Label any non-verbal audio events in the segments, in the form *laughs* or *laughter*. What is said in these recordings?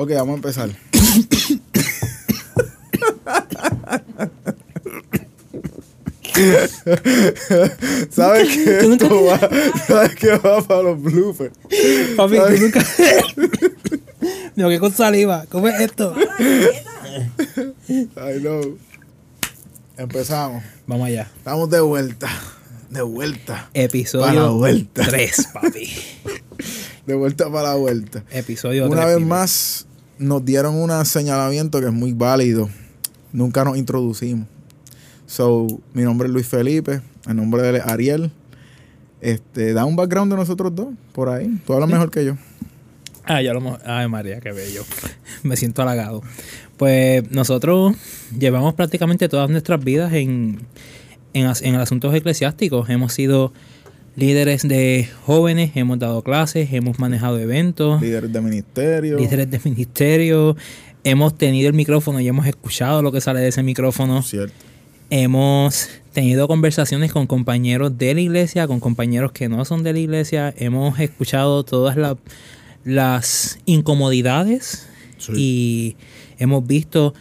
Ok, vamos a empezar. ¿Sabes qué? ¿Tú nunca va, *laughs* ¿Sabes qué va para los bloopers? Papi, tú ¿Sabes? nunca. *laughs* Digo, ¿qué con saliva? ¿Cómo es esto? I know. Empezamos. Vamos allá. Estamos de vuelta. De vuelta. Para la Episodio vuelta. 3, papi. *laughs* De vuelta para la vuelta. Episodio 3. Una vez más nos dieron un señalamiento que es muy válido. Nunca nos introducimos. So, mi nombre es Luis Felipe, el nombre de él es Ariel. Este, da un background de nosotros dos por ahí. Tú hablas mejor que yo. Ah, ya lo. Ay, María, qué bello. *laughs* Me siento halagado. Pues nosotros llevamos prácticamente todas nuestras vidas en, en, en asuntos eclesiásticos. Hemos sido líderes de jóvenes, hemos dado clases, hemos manejado eventos, Líderes de ministerio. líderes de ministerio, hemos tenido el micrófono y hemos escuchado lo que sale de ese micrófono. Cierto. Hemos tenido conversaciones con compañeros de la iglesia, con compañeros que no son de la iglesia. Hemos escuchado todas la- las incomodidades Sí. y hemos visto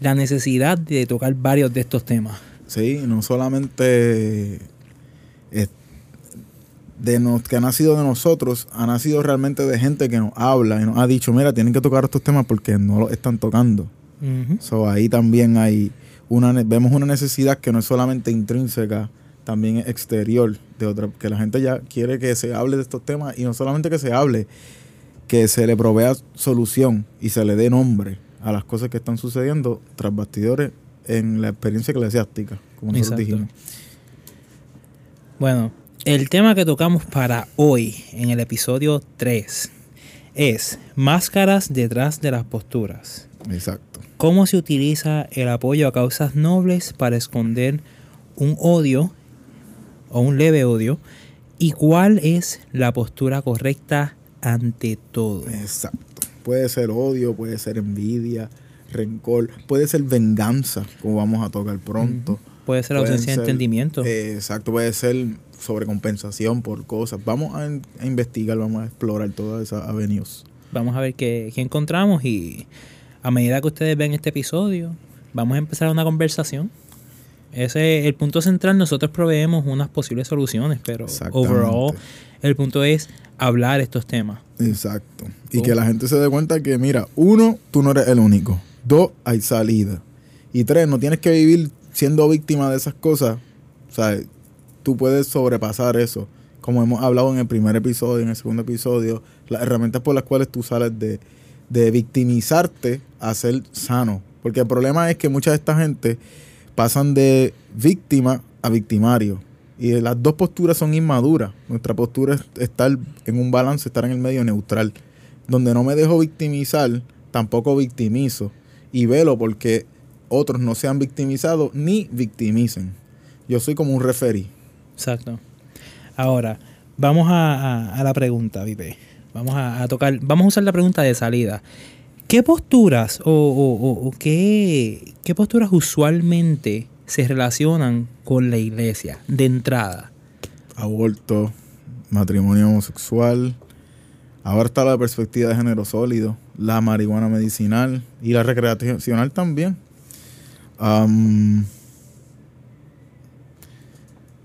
la necesidad de tocar varios de estos temas. Sí, no solamente de nos, que ha nacido de nosotros, ha nacido realmente de gente que nos habla y nos ha dicho, mira, tienen que tocar estos temas porque no los están tocando. Ujú. So, ahí también hay una vemos una necesidad que no es solamente intrínseca, también es exterior de otra, que la gente ya quiere que se hable de estos temas y no solamente que se hable, que se le provea solución y se le dé nombre a las cosas que están sucediendo tras bastidores en la experiencia eclesiástica, como nosotros Exacto. dijimos. Bueno, el tema que tocamos para hoy en el episodio 3 es máscaras detrás de las posturas. Exacto. ¿Cómo se utiliza el apoyo a causas nobles para esconder un odio o un leve odio? ¿Y cuál es la postura correcta ante todo? Exacto. Puede ser odio, puede ser envidia, rencor, puede ser venganza, como vamos a tocar pronto. Puede ser ausencia de entendimiento. eh, exacto, puede ser sobrecompensación por cosas. Vamos a, a investigar, vamos a explorar todas esas avenues. Vamos a ver qué, qué encontramos y a medida que ustedes ven este episodio, vamos a empezar una conversación. Ese es el punto central. Nosotros proveemos unas posibles soluciones, pero overall el punto es hablar estos temas. Exacto. Y Oh. que la gente se dé cuenta que, mira, uno, tú no eres el único. Dos, hay salida. Y tres, no tienes que vivir siendo víctima de esas cosas. O sea, tú puedes sobrepasar eso. Como hemos hablado en el primer episodio, en el segundo episodio, las herramientas por las cuales tú sales de, de victimizarte a ser sano. Porque el problema es que mucha de esta gente pasan de víctima a victimario. Y las dos posturas son inmaduras. Nuestra postura es estar en un balance, estar en el medio neutral. Donde no me dejo victimizar, tampoco victimizo. Y velo porque otros no se han victimizado ni victimicen. Yo soy como un referí. Exacto. Ahora, vamos a, a- la pregunta, Vipe. Vamos a, tocar, vamos a usar la pregunta de salida. ¿Qué posturas o, o- o- qué, qué posturas usualmente se relacionan con la iglesia de entrada? Aborto, matrimonio homosexual. Ahora está la perspectiva de género sólido, la marihuana medicinal y la recreacional también. Am,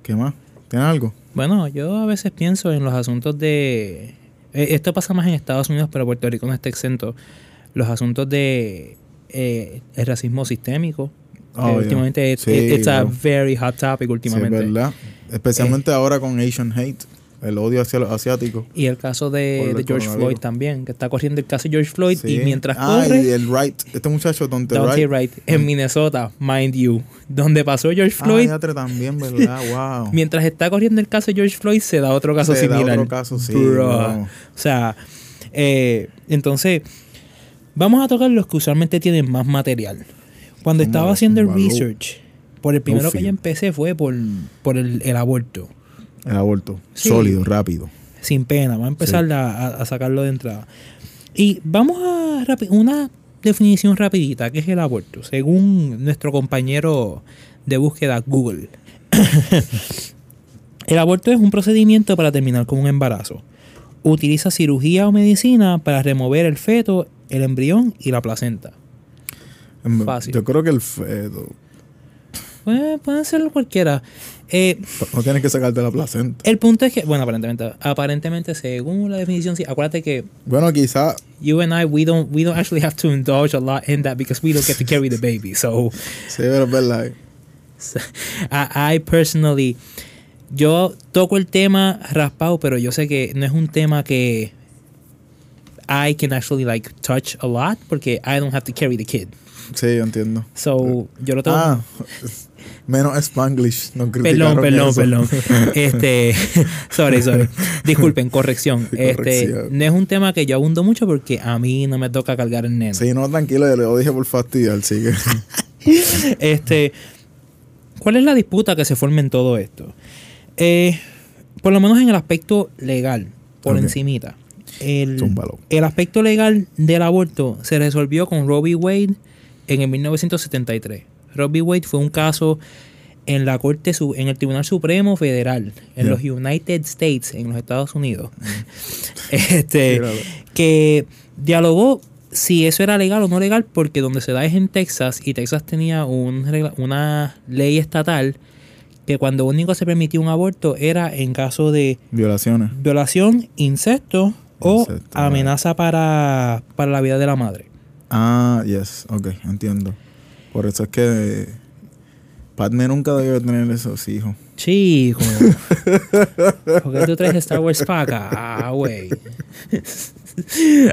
¿Qué más? ¿Tienes algo? Bueno, yo a veces pienso en los asuntos de... eh, Esto pasa más en Estados Unidos, pero Puerto Rico no está exento. Los asuntos de eh, el racismo sistémico. Oh, yeah. últimamente es Sí, it's a very hot topic Sí, últimamente. verdad. Especialmente ahora con Asian hate, el odio hacia los asiáticos. y el caso de, George. Floyd también, que está corriendo el caso de George Floyd y mientras Ah, y el right, este muchacho Dante Dante Wright. Wright, en Minnesota, mind you, donde pasó George Ah, Floyd, Yatre también, ¿verdad? *laughs* Wow. mientras está corriendo el caso de George Floyd, se da otro caso Se da similar. otro caso, sí. O sea, eh, entonces, vamos a tocar los que usualmente tienen más material. Cuando estaba haciendo el research, por el primero que yo empecé fue por, por el, el aborto. El aborto. Sí. Sólido, rápido. Sin pena, vamos a empezar a, a- a sacarlo de entrada. Y vamos a una definición rapidita, que es el aborto, según nuestro compañero de búsqueda Google. *coughs* el aborto es un procedimiento para terminar con un embarazo. Utiliza cirugía o medicina para remover el feto el embrión y la placenta. En- Fácil. Yo creo que el feto. Pues, pueden ser cualquiera. Eh, No tienes que sacarte la placenta. el punto es que, bueno, aparentemente, aparentemente, según la definición, sí, acuérdate que Bueno, quizá. you and I, we don't, we don't actually have to indulge a lot in that because we don't get to carry the baby. So, Sí, pero es verdad. I, I personally, yo toco el tema raspado, pero yo sé que no es un tema que I can actually like touch a lot porque I don't have to carry the kid. Sí, yo entiendo. So, yo lo tengo. Ah, menos Spanglish. No Perdón, criticaron perdón, eso. perdón. Este, *laughs* sorry, sorry. Disculpen, corrección. Este, Corrección. no es un tema que yo abundo mucho porque a mí no me toca cargar el nene. Sí, no, tranquilo, yo lo dije por fastidiar, sigue. *laughs* Este, ¿cuál es la disputa que se forma en todo esto? Eh, por lo menos en el aspecto legal, por Ok. encimita. El, el aspecto legal del aborto se resolvió con v. Wade en el 1973. V. Wade fue un caso en la Corte Su- en el Tribunal Supremo Federal en los United States, en los Estados Unidos. *laughs* este, que dialogó si eso era legal o no legal, porque donde se da es en Texas y Texas tenía un una ley estatal que cuando único se permitía un aborto era en caso de Violaciones. violación, incesto o Incesto, amenaza para, para la vida de la madre. Ah, yes, ok, entiendo. Por eso es que Padme nunca debió tener esos hijos. Chico, *laughs* ¿por qué tú traes Star Wars para acá? Ah, güey.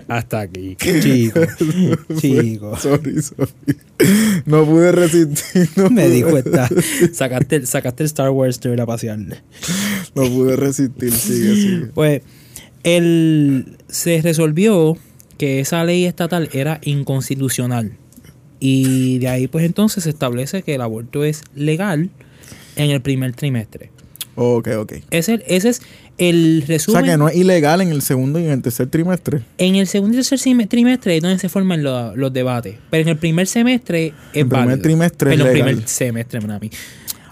Hasta aquí, chico. *laughs* Chico. Sorry, sorry. No pude resistir. No Me pude, di cuenta. Sacaste, el- sacaste el Star Wars de ir a pasear. No pude resistir. Sigue, sigue. Pues el, se resolvió que esa ley estatal era inconstitucional. Y de ahí pues entonces se establece que el aborto es legal en el primer trimestre. Ok, ok. Ese, ese es el O resumen. sea que no es ilegal en el segundo y en el tercer trimestre. En el segundo y tercer trimestre es donde se forman lo- los debates. Pero en el primer semestre es El primer válido. trimestre es Perdón, legal. primer semestre, mami.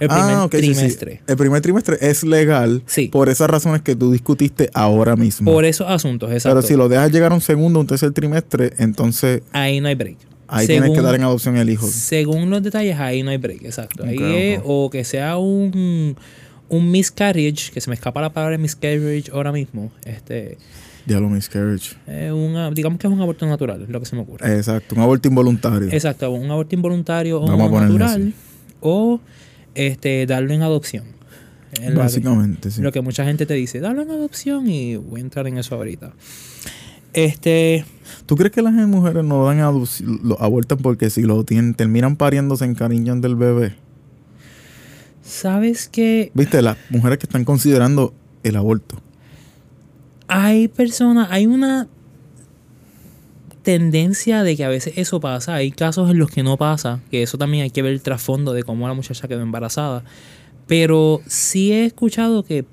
El primer ah, ok, sí, sí. trimestre. El primer trimestre es legal Sí. por esas razones que tú discutiste ahora mismo. Por esos asuntos, exacto. Pero si lo dejas llegar a un segundo o un tercer trimestre, entonces Ahí no hay break. Ahí tienes que dar en adopción el hijo. Según los detalles, ahí no hay break, exacto. Ahí es o que sea un, un miscarriage, que se me escapa la palabra miscarriage ahora mismo. Este, Ya lo miscarriage. eh, una- digamos que es un aborto natural, es lo que se me ocurre. Exacto, un aborto involuntario. Exacto, un aborto involuntario o Vamos ponerle natural. así. O este, darlo en adopción. En Básicamente, sí. Lo que mucha gente te dice, darlo en adopción y voy a entrar en eso ahorita. Este, ¿Tú crees que las mujeres no dan lo abortan porque si lo tienen, terminan pariendo, se encariñan del bebé? ¿sabes qué? ¿Viste? Las mujeres que están considerando el aborto. hay personas, hay una tendencia de que a veces eso pasa. Hay casos en los que no pasa, que eso también hay que ver el trasfondo de cómo la muchacha quedó embarazada. Pero sí he escuchado que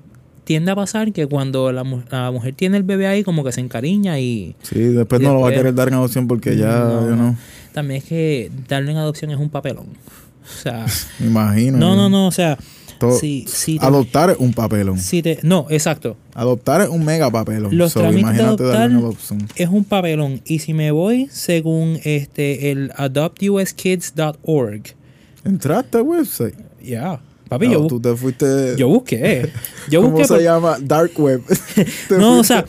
tiende a pasar que cuando la, mu- la mujer tiene el bebé ahí, como que se encariña y Sí, después Y no lo va a querer dar en adopción porque ya, No. yo no, también es que darle en adopción es un papelón. O sea, *laughs* me imagino. no, no, no, o sea, Adoptar es un papelón. si te- no, exacto. Adoptar es un mega papelón. Los So, trámites de imagínate darle en adoptar- es un papelón. Y si me voy según este el adoptuskids.org, Entraste al website. ya, papi, No, yo, bu- tú te fuiste. yo busqué. Yo ¿Cómo busqué. se por- llama? Dark web. *laughs* Te no, o sea,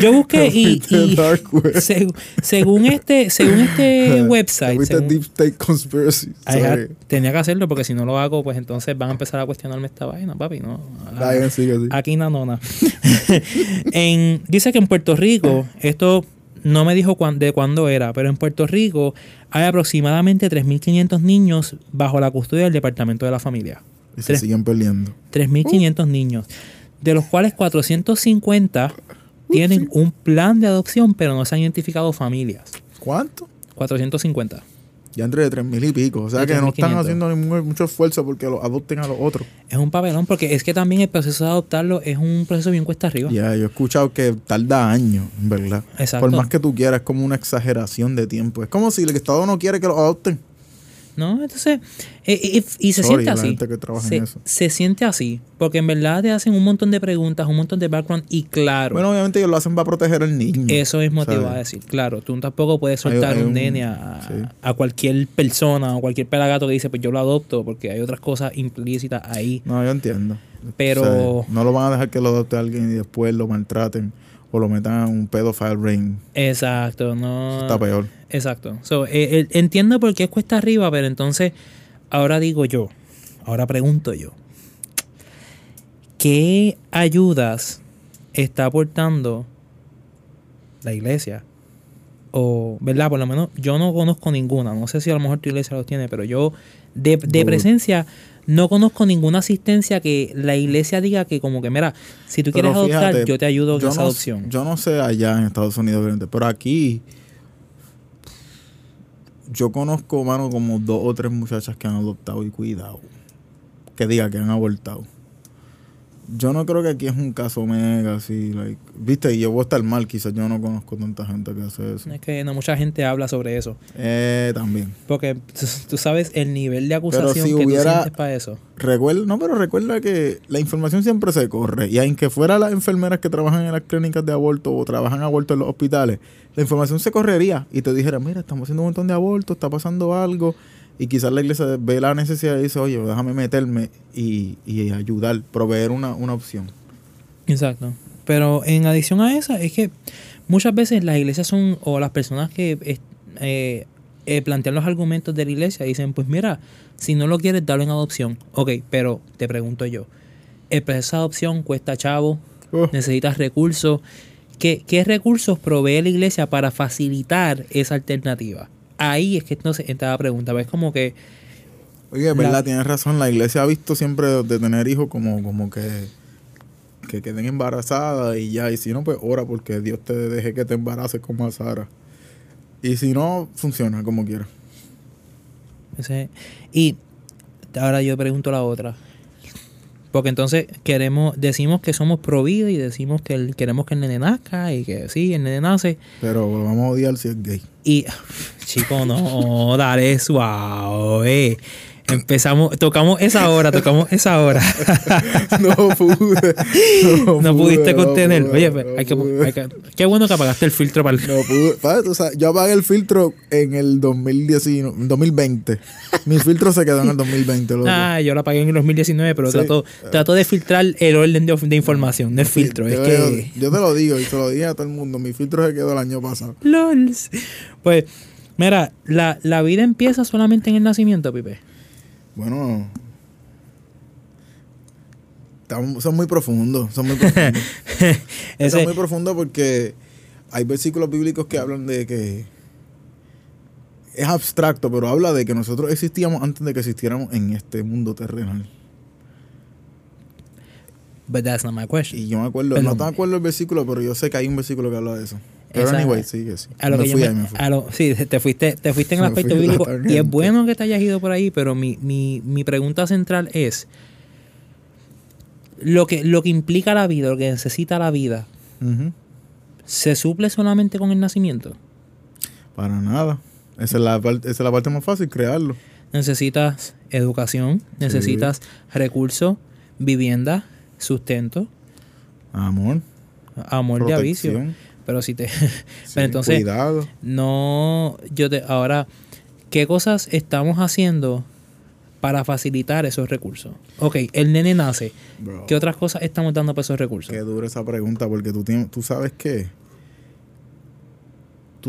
yo busqué te y, fuiste y dark web. *laughs* seg- según este, según este *laughs* Te website, según- Deep State Conspiracy. Had- tenía que hacerlo porque si no lo hago, pues entonces van a empezar a cuestionarme esta vaina, papi, no. Así. Aquí no, no, no. en, dice que en Puerto Rico, esto no me dijo cuán- de cuándo era, pero en Puerto Rico hay aproximadamente 3.500 niños bajo la custodia del Departamento de la Familia. Y se Tres- siguen perdiendo. 3.500 niños, de los cuales 450 tienen un plan de adopción, pero no se han identificado familias. ¿Cuánto? 450. Ya entre de tres mil y pico. O sea De que no están 3.500. haciendo ningún- mucho esfuerzo porque los adopten a los otros. Es un papelón porque es que también el proceso de adoptarlo es un proceso bien cuesta arriba. Ya, yo he escuchado que tarda años, en verdad. Exacto. Por más que tú quieras, es como una exageración de tiempo. Es como si el Estado no quiere que los adopten. ¿No? Entonces, eh, eh, y, se Sorry, siente así. se, siente así, porque en verdad te hacen un montón de preguntas, un montón de background y claro, Bueno, obviamente ellos lo hacen para proteger al niño. eso mismo te ¿sabes? iba a decir. Claro, tú tampoco puedes Hay- soltar hay un un- nene a, sí. a cualquier persona o cualquier pelagato que dice, pues yo lo adopto, porque hay otras cosas implícitas ahí. No, yo entiendo. Pero- O sea, no lo van a dejar que lo adopte alguien y después lo maltraten o lo metan a un pedophile ring. Exacto, Eso no. está peor. Exacto. So, eh, eh, entiendo por qué es cuesta arriba, pero entonces, ahora digo yo, ahora pregunto yo, ¿qué ayudas está aportando la iglesia? O, ¿verdad? Por lo menos yo no conozco ninguna. No sé si a lo mejor tu iglesia los tiene, pero yo de, de presencia no conozco ninguna asistencia que la iglesia diga que como que, mira, si tú Pero quieres adoptar, yo te ayudo en yo esa no, adopción. Yo no sé allá en Estados Unidos, pero aquí yo conozco, mano, como dos o tres muchachas que han adoptado y cuidado. Que diga que han abortado. Yo no creo que aquí es un caso mega así, like, viste, y yo voy a estar mal, quizás yo no conozco tanta gente que hace eso. Es que no mucha gente habla sobre eso. Eh, también. Porque tú, sabes el nivel de acusación si que hubiera- tú sientes para eso. Recuerda, no, pero recuerda que la información siempre se corre. Y aunque fuera las enfermeras que trabajan en las clínicas de aborto o trabajan aborto en los hospitales, la información se correría y te dijera, mira, estamos haciendo un montón de abortos, está pasando algo. Y quizás la iglesia ve la necesidad y dice, oye, déjame meterme y, y ayudar, proveer una, una opción. Exacto. Pero en adición a esa, es que muchas veces las iglesias son, o las personas que eh, eh, plantean los argumentos de la iglesia dicen, pues mira, si no lo quieres, dalo en adopción. Ok, pero te pregunto yo, el proceso de adopción cuesta chavo, Oh, necesitas recursos. ¿Qué, ¿Qué recursos provee la iglesia para facilitar esa alternativa? Ahí es que entonces entra la pregunta. ¿Ves? Como que Oye, es verdad, La- tienes razón. La iglesia ha visto siempre de, tener hijos como, como que, que queden embarazadas y ya. Y si no, pues ora porque Dios te deje que te embaraces como a Sara. Y si no, funciona como quiera. Y ahora yo pregunto la otra. Porque entonces queremos, decimos que somos pro vida y decimos que el- queremos que el nene nazca y que sí, el nene nace. Pero lo vamos a odiar si es gay. Y, chico, no, dale suave. Empezamos, tocamos esa hora, tocamos esa hora. *laughs* no pude. No, no pude, pudiste no contener. pude, Oye, no hay que, pude. hay que- qué bueno que apagaste el filtro para el... No pude. Tú sabes, yo apagué el filtro en el 2019, 2020. Mi filtro se quedó en el 2020. loco. Ah, yo la apagué en el 2019, pero Sí. trato, trato de filtrar el orden de, de información, no el filtro. Es yo, que... yo te lo digo y te lo dije a todo el mundo. Mi filtro se quedó el año pasado. LOLs. Pues, mira, la, la vida empieza solamente en el nacimiento, Pipe. Bueno. son muy profundos. Son muy profundos. *laughs* Ese- Son muy profundos porque hay versículos bíblicos que hablan de que es abstracto, pero habla de que nosotros existíamos antes de que existiéramos en este mundo terrenal. But that's not my question. Y yo me acuerdo, Perdón. no te acuerdo el versículo, pero yo sé que hay un versículo que habla de eso. Pero Esa- anyway, sí, que sí. A lo me que yo fui me- ahí, me fui. a lo- sí, te fuiste, te fuiste en *laughs* el aspecto bíblico. Y es bueno que te hayas ido por ahí, pero mi, mi, mi pregunta central es: lo que, lo que implica la vida, lo que necesita la vida. ¿se suple solamente con el nacimiento? Para nada. Esa es, la esa es la parte más fácil, crearlo. Necesitas educación, necesitas recursos, vivienda, sustento, Amor, amor de avicio. Pero si te. *laughs* sí, pero entonces, cuidado. no. Yo te. Ahora, ¿qué cosas estamos haciendo para facilitar esos recursos? Ok, el nene nace. Bro, ¿Qué otras cosas estamos dando para esos recursos? qué dura esa pregunta, porque tú, tienes, tú sabes que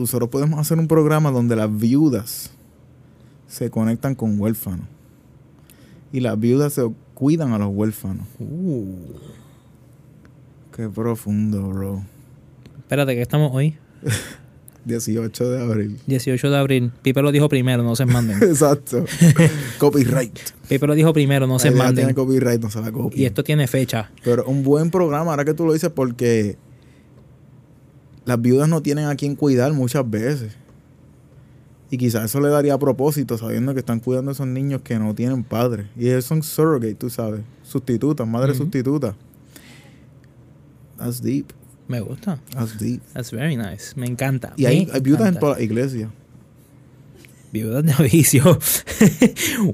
nosotros podemos hacer un programa donde las viudas se conectan con huérfanos. Y las viudas se cuidan a los huérfanos. Uh, Qué profundo, bro. Espérate, que estamos hoy. *laughs* 18 de abril. 18 de abril. Pipe lo dijo primero, no se manden. *laughs* Exacto. *laughs* Copyright. Pipe lo dijo primero, no se manden. tiene copyright, no se la copia. Y esto tiene fecha. Pero un buen programa, ahora que tú lo dices, porque las viudas no tienen a quien cuidar muchas veces. Y quizás eso le daría a propósito, sabiendo que están cuidando a esos niños que no tienen padre. Y ellos son surrogate, tú sabes. Sustitutas, madres sustitutas. That's deep. Me gusta. That's deep. That's very nice. Me encanta. Y hay, viudas en encanta. todas las iglesias. viudas de avicio. *laughs*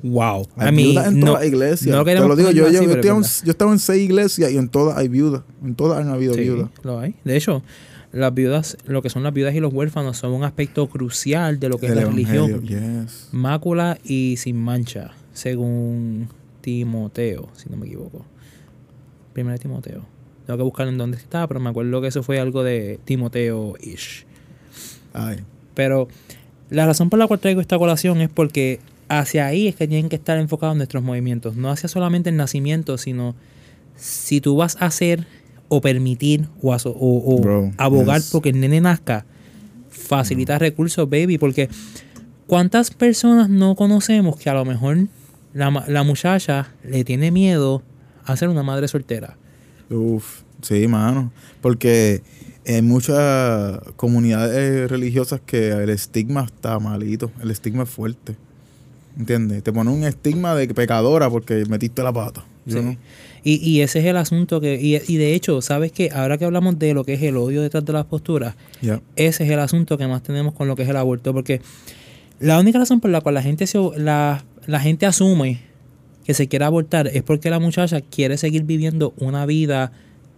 wow. Hay I mean, viudas en no- todas las iglesias. no lo Te queremos lo digo, yo, yo, yo, estoy en- yo seis iglesias y en todas hay viudas. En todas han habido Sí, viudas. lo hay. De hecho, las viudas, lo que son las viudas y los huérfanos son un aspecto crucial de lo que es la religión. yes. Mácula y sin mancha, según Timoteo, si no me equivoco. Primero Timoteo. Tengo que buscar en dónde está, pero me acuerdo que eso fue algo de Timoteo-ish. Ay, Pero la razón por la cual traigo esta colación es porque hacia ahí es que tienen que estar enfocados nuestros movimientos. No hacia solamente el nacimiento, sino si tú vas a hacer o permitir o, aso- o- o Bro, abogar yes. porque el nene nazca, facilita recursos, baby. Porque ¿cuántas personas no conocemos que a lo mejor la, la muchacha le tiene miedo a ser una madre soltera? Uf, sí, mano. Porque hay muchas comunidades religiosas que el estigma está malito. El estigma es fuerte. ¿Entiendes? Te pone un estigma de pecadora porque metiste la pata. Sí. no. Y, y ese es el asunto que... Y, y de hecho, ¿sabes qué? Ahora que hablamos de lo que es el odio detrás de las posturas, Ya. ese es el asunto que más tenemos con lo que es el aborto. Porque la única razón por la cual la gente, se, la, la gente asume que se quiere abortar es porque la muchacha quiere seguir viviendo una vida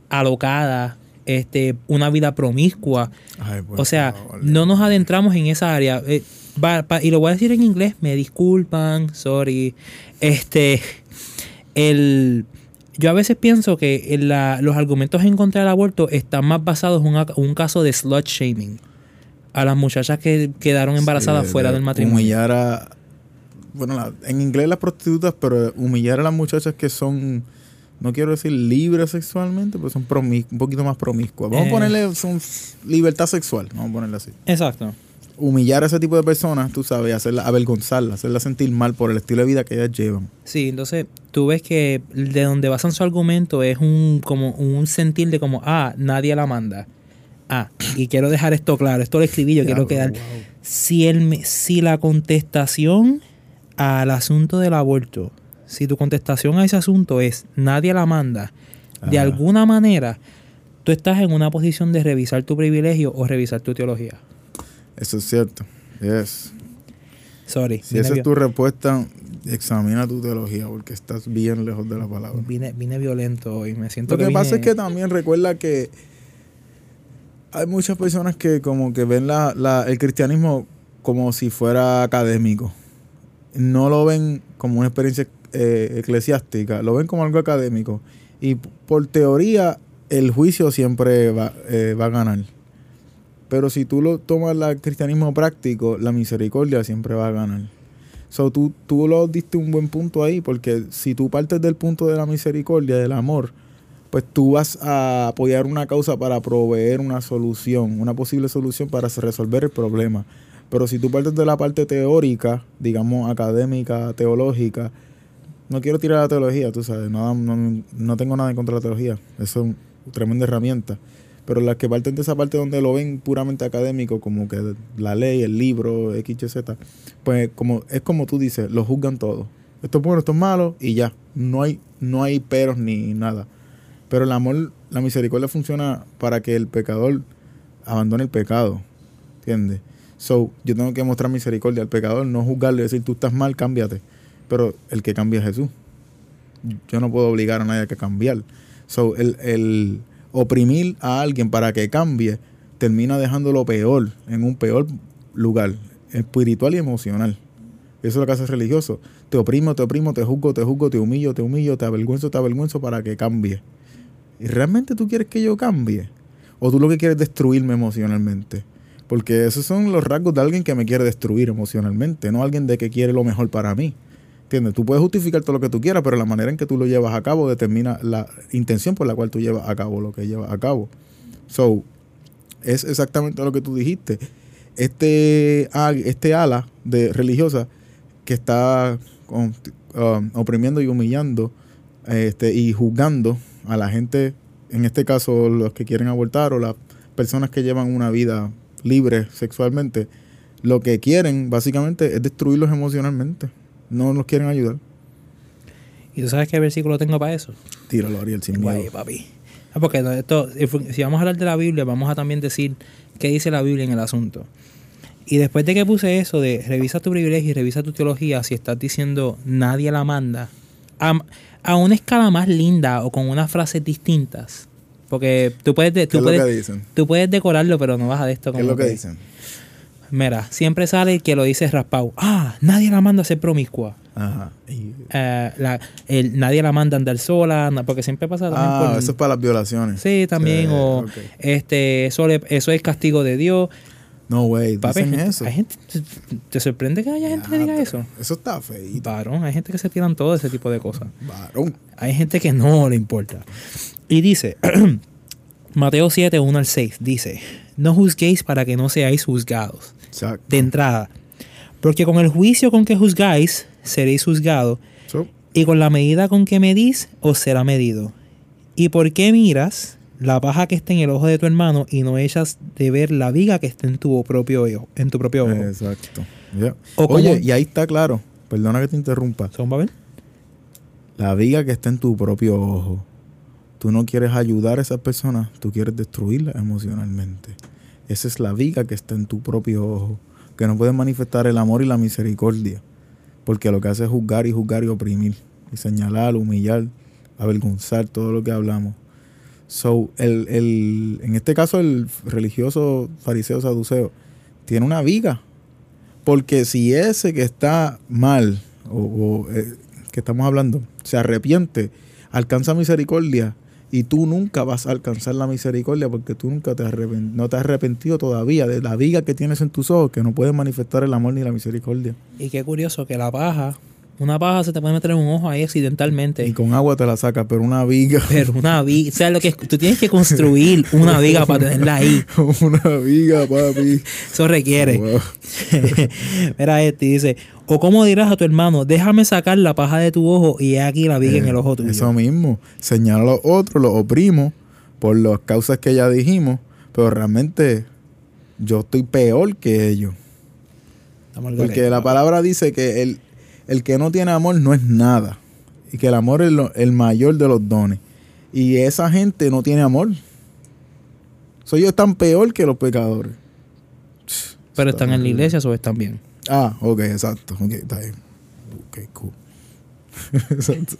alocada, este, una vida promiscua. Ay, O sea, no nos adentramos en esa área. Eh, va- y lo voy a decir en inglés, me disculpan, sorry. Este, el, yo a veces pienso que la- los argumentos en contra del aborto están más basados en una- un caso de slut shaming a las muchachas que quedaron embarazadas Sí, fuera de del matrimonio. Humillar a. Bueno, la- en inglés las prostitutas, pero humillar a las muchachas que son. No quiero decir libres sexualmente, pero son un poquito más promiscuas. Vamos Eh. a ponerle son libertad sexual, vamos a ponerle así. Exacto. Humillar a ese tipo de personas, tú sabes, hacerla, avergonzarla, hacerla sentir mal por el estilo de vida que ellas llevan. Sí, entonces tú ves que de donde basan su argumento es un como un sentir de como, ah, nadie la manda. Ah, y quiero dejar esto claro, esto lo escribí, yo quiero quedar. wow. Si, el, si la contestación al asunto del aborto, si tu contestación a ese asunto es nadie la manda, de alguna manera tú estás en una posición de revisar tu privilegio o revisar tu teología. Eso es cierto. Yes. Sorry. Si esa es tu respuesta, examina tu teología porque estás bien lejos de la palabra. vine, vine violento hoy, me siento Lo que, que pasa vine- es que también recuerda que hay muchas personas que como que ven la, la- el cristianismo como si fuera académico. No lo ven como una experiencia eh, eclesiástica, lo ven como algo académico. Y por teoría el juicio siempre va, eh, va a ganar. Pero si tú lo tomas el cristianismo práctico, la misericordia siempre va a ganar. So, tú, tú lo diste un buen punto ahí, porque si tú partes del punto de la misericordia, del amor, pues tú vas a apoyar una causa para proveer una solución, una posible solución para resolver el problema. Pero si tú partes de la parte teórica, digamos académica, teológica, no quiero tirar la teología, tú sabes, nada, no, no tengo nada en contra de la teología, eso es una tremenda herramienta. Pero las que parten de esa parte donde lo ven puramente académico, como que la ley, el libro, X, Z, pues como, es como tú dices, lo juzgan todo. Esto es bueno, esto es malo, y ya. No hay, no hay peros ni nada. Pero el amor, la misericordia funciona para que el pecador abandone el pecado. ¿Entiendes? So, yo tengo que mostrar misericordia al pecador, no juzgarle decir, tú estás mal, cámbiate. Pero el que cambia es Jesús. Yo no puedo obligar a nadie a que cambiar. So, el, el oprimir a alguien para que cambie termina dejándolo peor, en un peor lugar, espiritual y emocional. Eso es lo que hace el religioso. Te oprimo, te oprimo, te juzgo, te juzgo, te humillo, te humillo, te avergüenzo, te avergüenzo para que cambie. ¿Y realmente tú quieres que yo cambie? ¿O tú lo que quieres es destruirme emocionalmente? Porque esos son los rasgos de alguien que me quiere destruir emocionalmente, no alguien de que quiere lo mejor para mí. ¿Entiendes? Tú puedes justificar todo lo que tú quieras, pero la manera en que tú lo llevas a cabo determina la intención por la cual tú llevas a cabo lo que llevas a cabo. So, es exactamente lo que tú dijiste. Este, este ala de religiosa que está um, oprimiendo y humillando este, y juzgando a la gente, en este caso los que quieren abortar o las personas que llevan una vida libre sexualmente, lo que quieren básicamente es destruirlos emocionalmente. No los quieren ayudar. ¿Y tú sabes qué versículo tengo para eso? Tíralo, Ariel, sin Guay, miedo. papi. Ah, porque esto, si vamos a hablar de la Biblia, vamos a también decir qué dice la Biblia en el asunto. Y después de que puse eso de revisa tu privilegio y revisa tu teología, si estás diciendo nadie la manda, a, a una escala más linda o con unas frases distintas. Porque tú puedes, de- ¿Qué tú puedes, dicen? tú puedes decorarlo, pero no vas a de esto ¿Qué como es lo que que- dicen? Mira, siempre sale que lo dice raspado. Ah, nadie la manda a ser promiscua. Ajá. Eh, la- el- nadie la manda a andar sola, porque siempre pasa también Ah, por- eso es para las violaciones. Sí, también, Sí, o este, eso, le- eso es castigo de Dios. No, güey, dicen gente- eso. hay gente, ¿te, te sorprende que haya gente que diga eso? Eso está feíto. Varón, hay gente que se tiran todo ese tipo de cosas. Varón. Hay gente que no le importa. Y dice, *clears throat* Mateo 7, 1 al 6, dice, no juzguéis para que no seáis juzgados. Exacto. De entrada, porque con el juicio con que juzgáis, seréis juzgados, So, y con la medida con que medís, os será medido. ¿Y por qué miras la paja que está en el ojo de tu hermano y no echas de ver la viga que está en tu propio ojo? En tu propio ojo? Exacto. Oye, como- y ahí está claro. Perdona que te interrumpa. ¿Son Babel? La viga que está en tu propio ojo. Tú no quieres ayudar a esas personas, tú quieres destruirlas emocionalmente. Esa es la viga que está en tu propio ojo. Que no puedes manifestar el amor y la misericordia. Porque lo que hace es juzgar y juzgar y oprimir. Y señalar, humillar, avergonzar, todo lo que hablamos. So, el, el, en este caso, el religioso fariseo saduceo tiene una viga. Porque si ese que está mal, o, eh, que estamos hablando, se arrepiente, alcanza misericordia, y tú nunca vas a alcanzar la misericordia porque tú nunca te no te has arrepentido todavía de la viga que tienes en tus ojos, que no puedes manifestar el amor ni la misericordia. Y qué curioso que la paja, una paja se te puede meter en un ojo ahí accidentalmente. Y con agua te la sacas, pero una viga, *laughs* Pero una viga, o sea, lo que tú tienes que construir *laughs* una viga para tenerla ahí. *laughs* una viga, papi. Eso requiere. Wow. Mira este, dice, o cómo dirás a tu hermano, déjame sacar la paja de tu ojo y he aquí la viga en Eh, el ojo tuyo. Eso mismo. Señala a los otros, los oprimo por las causas que ya dijimos, pero realmente yo estoy peor que ellos. Porque la palabra dice que el, el que no tiene amor no es nada. Y que el amor es lo- el mayor de los dones. Y esa gente no tiene amor. So, ellos están peor que los pecadores. Pero están en la iglesia, o están bien. Ah, ok, exacto. Ok, está bien. Ok, cool. *laughs* exacto.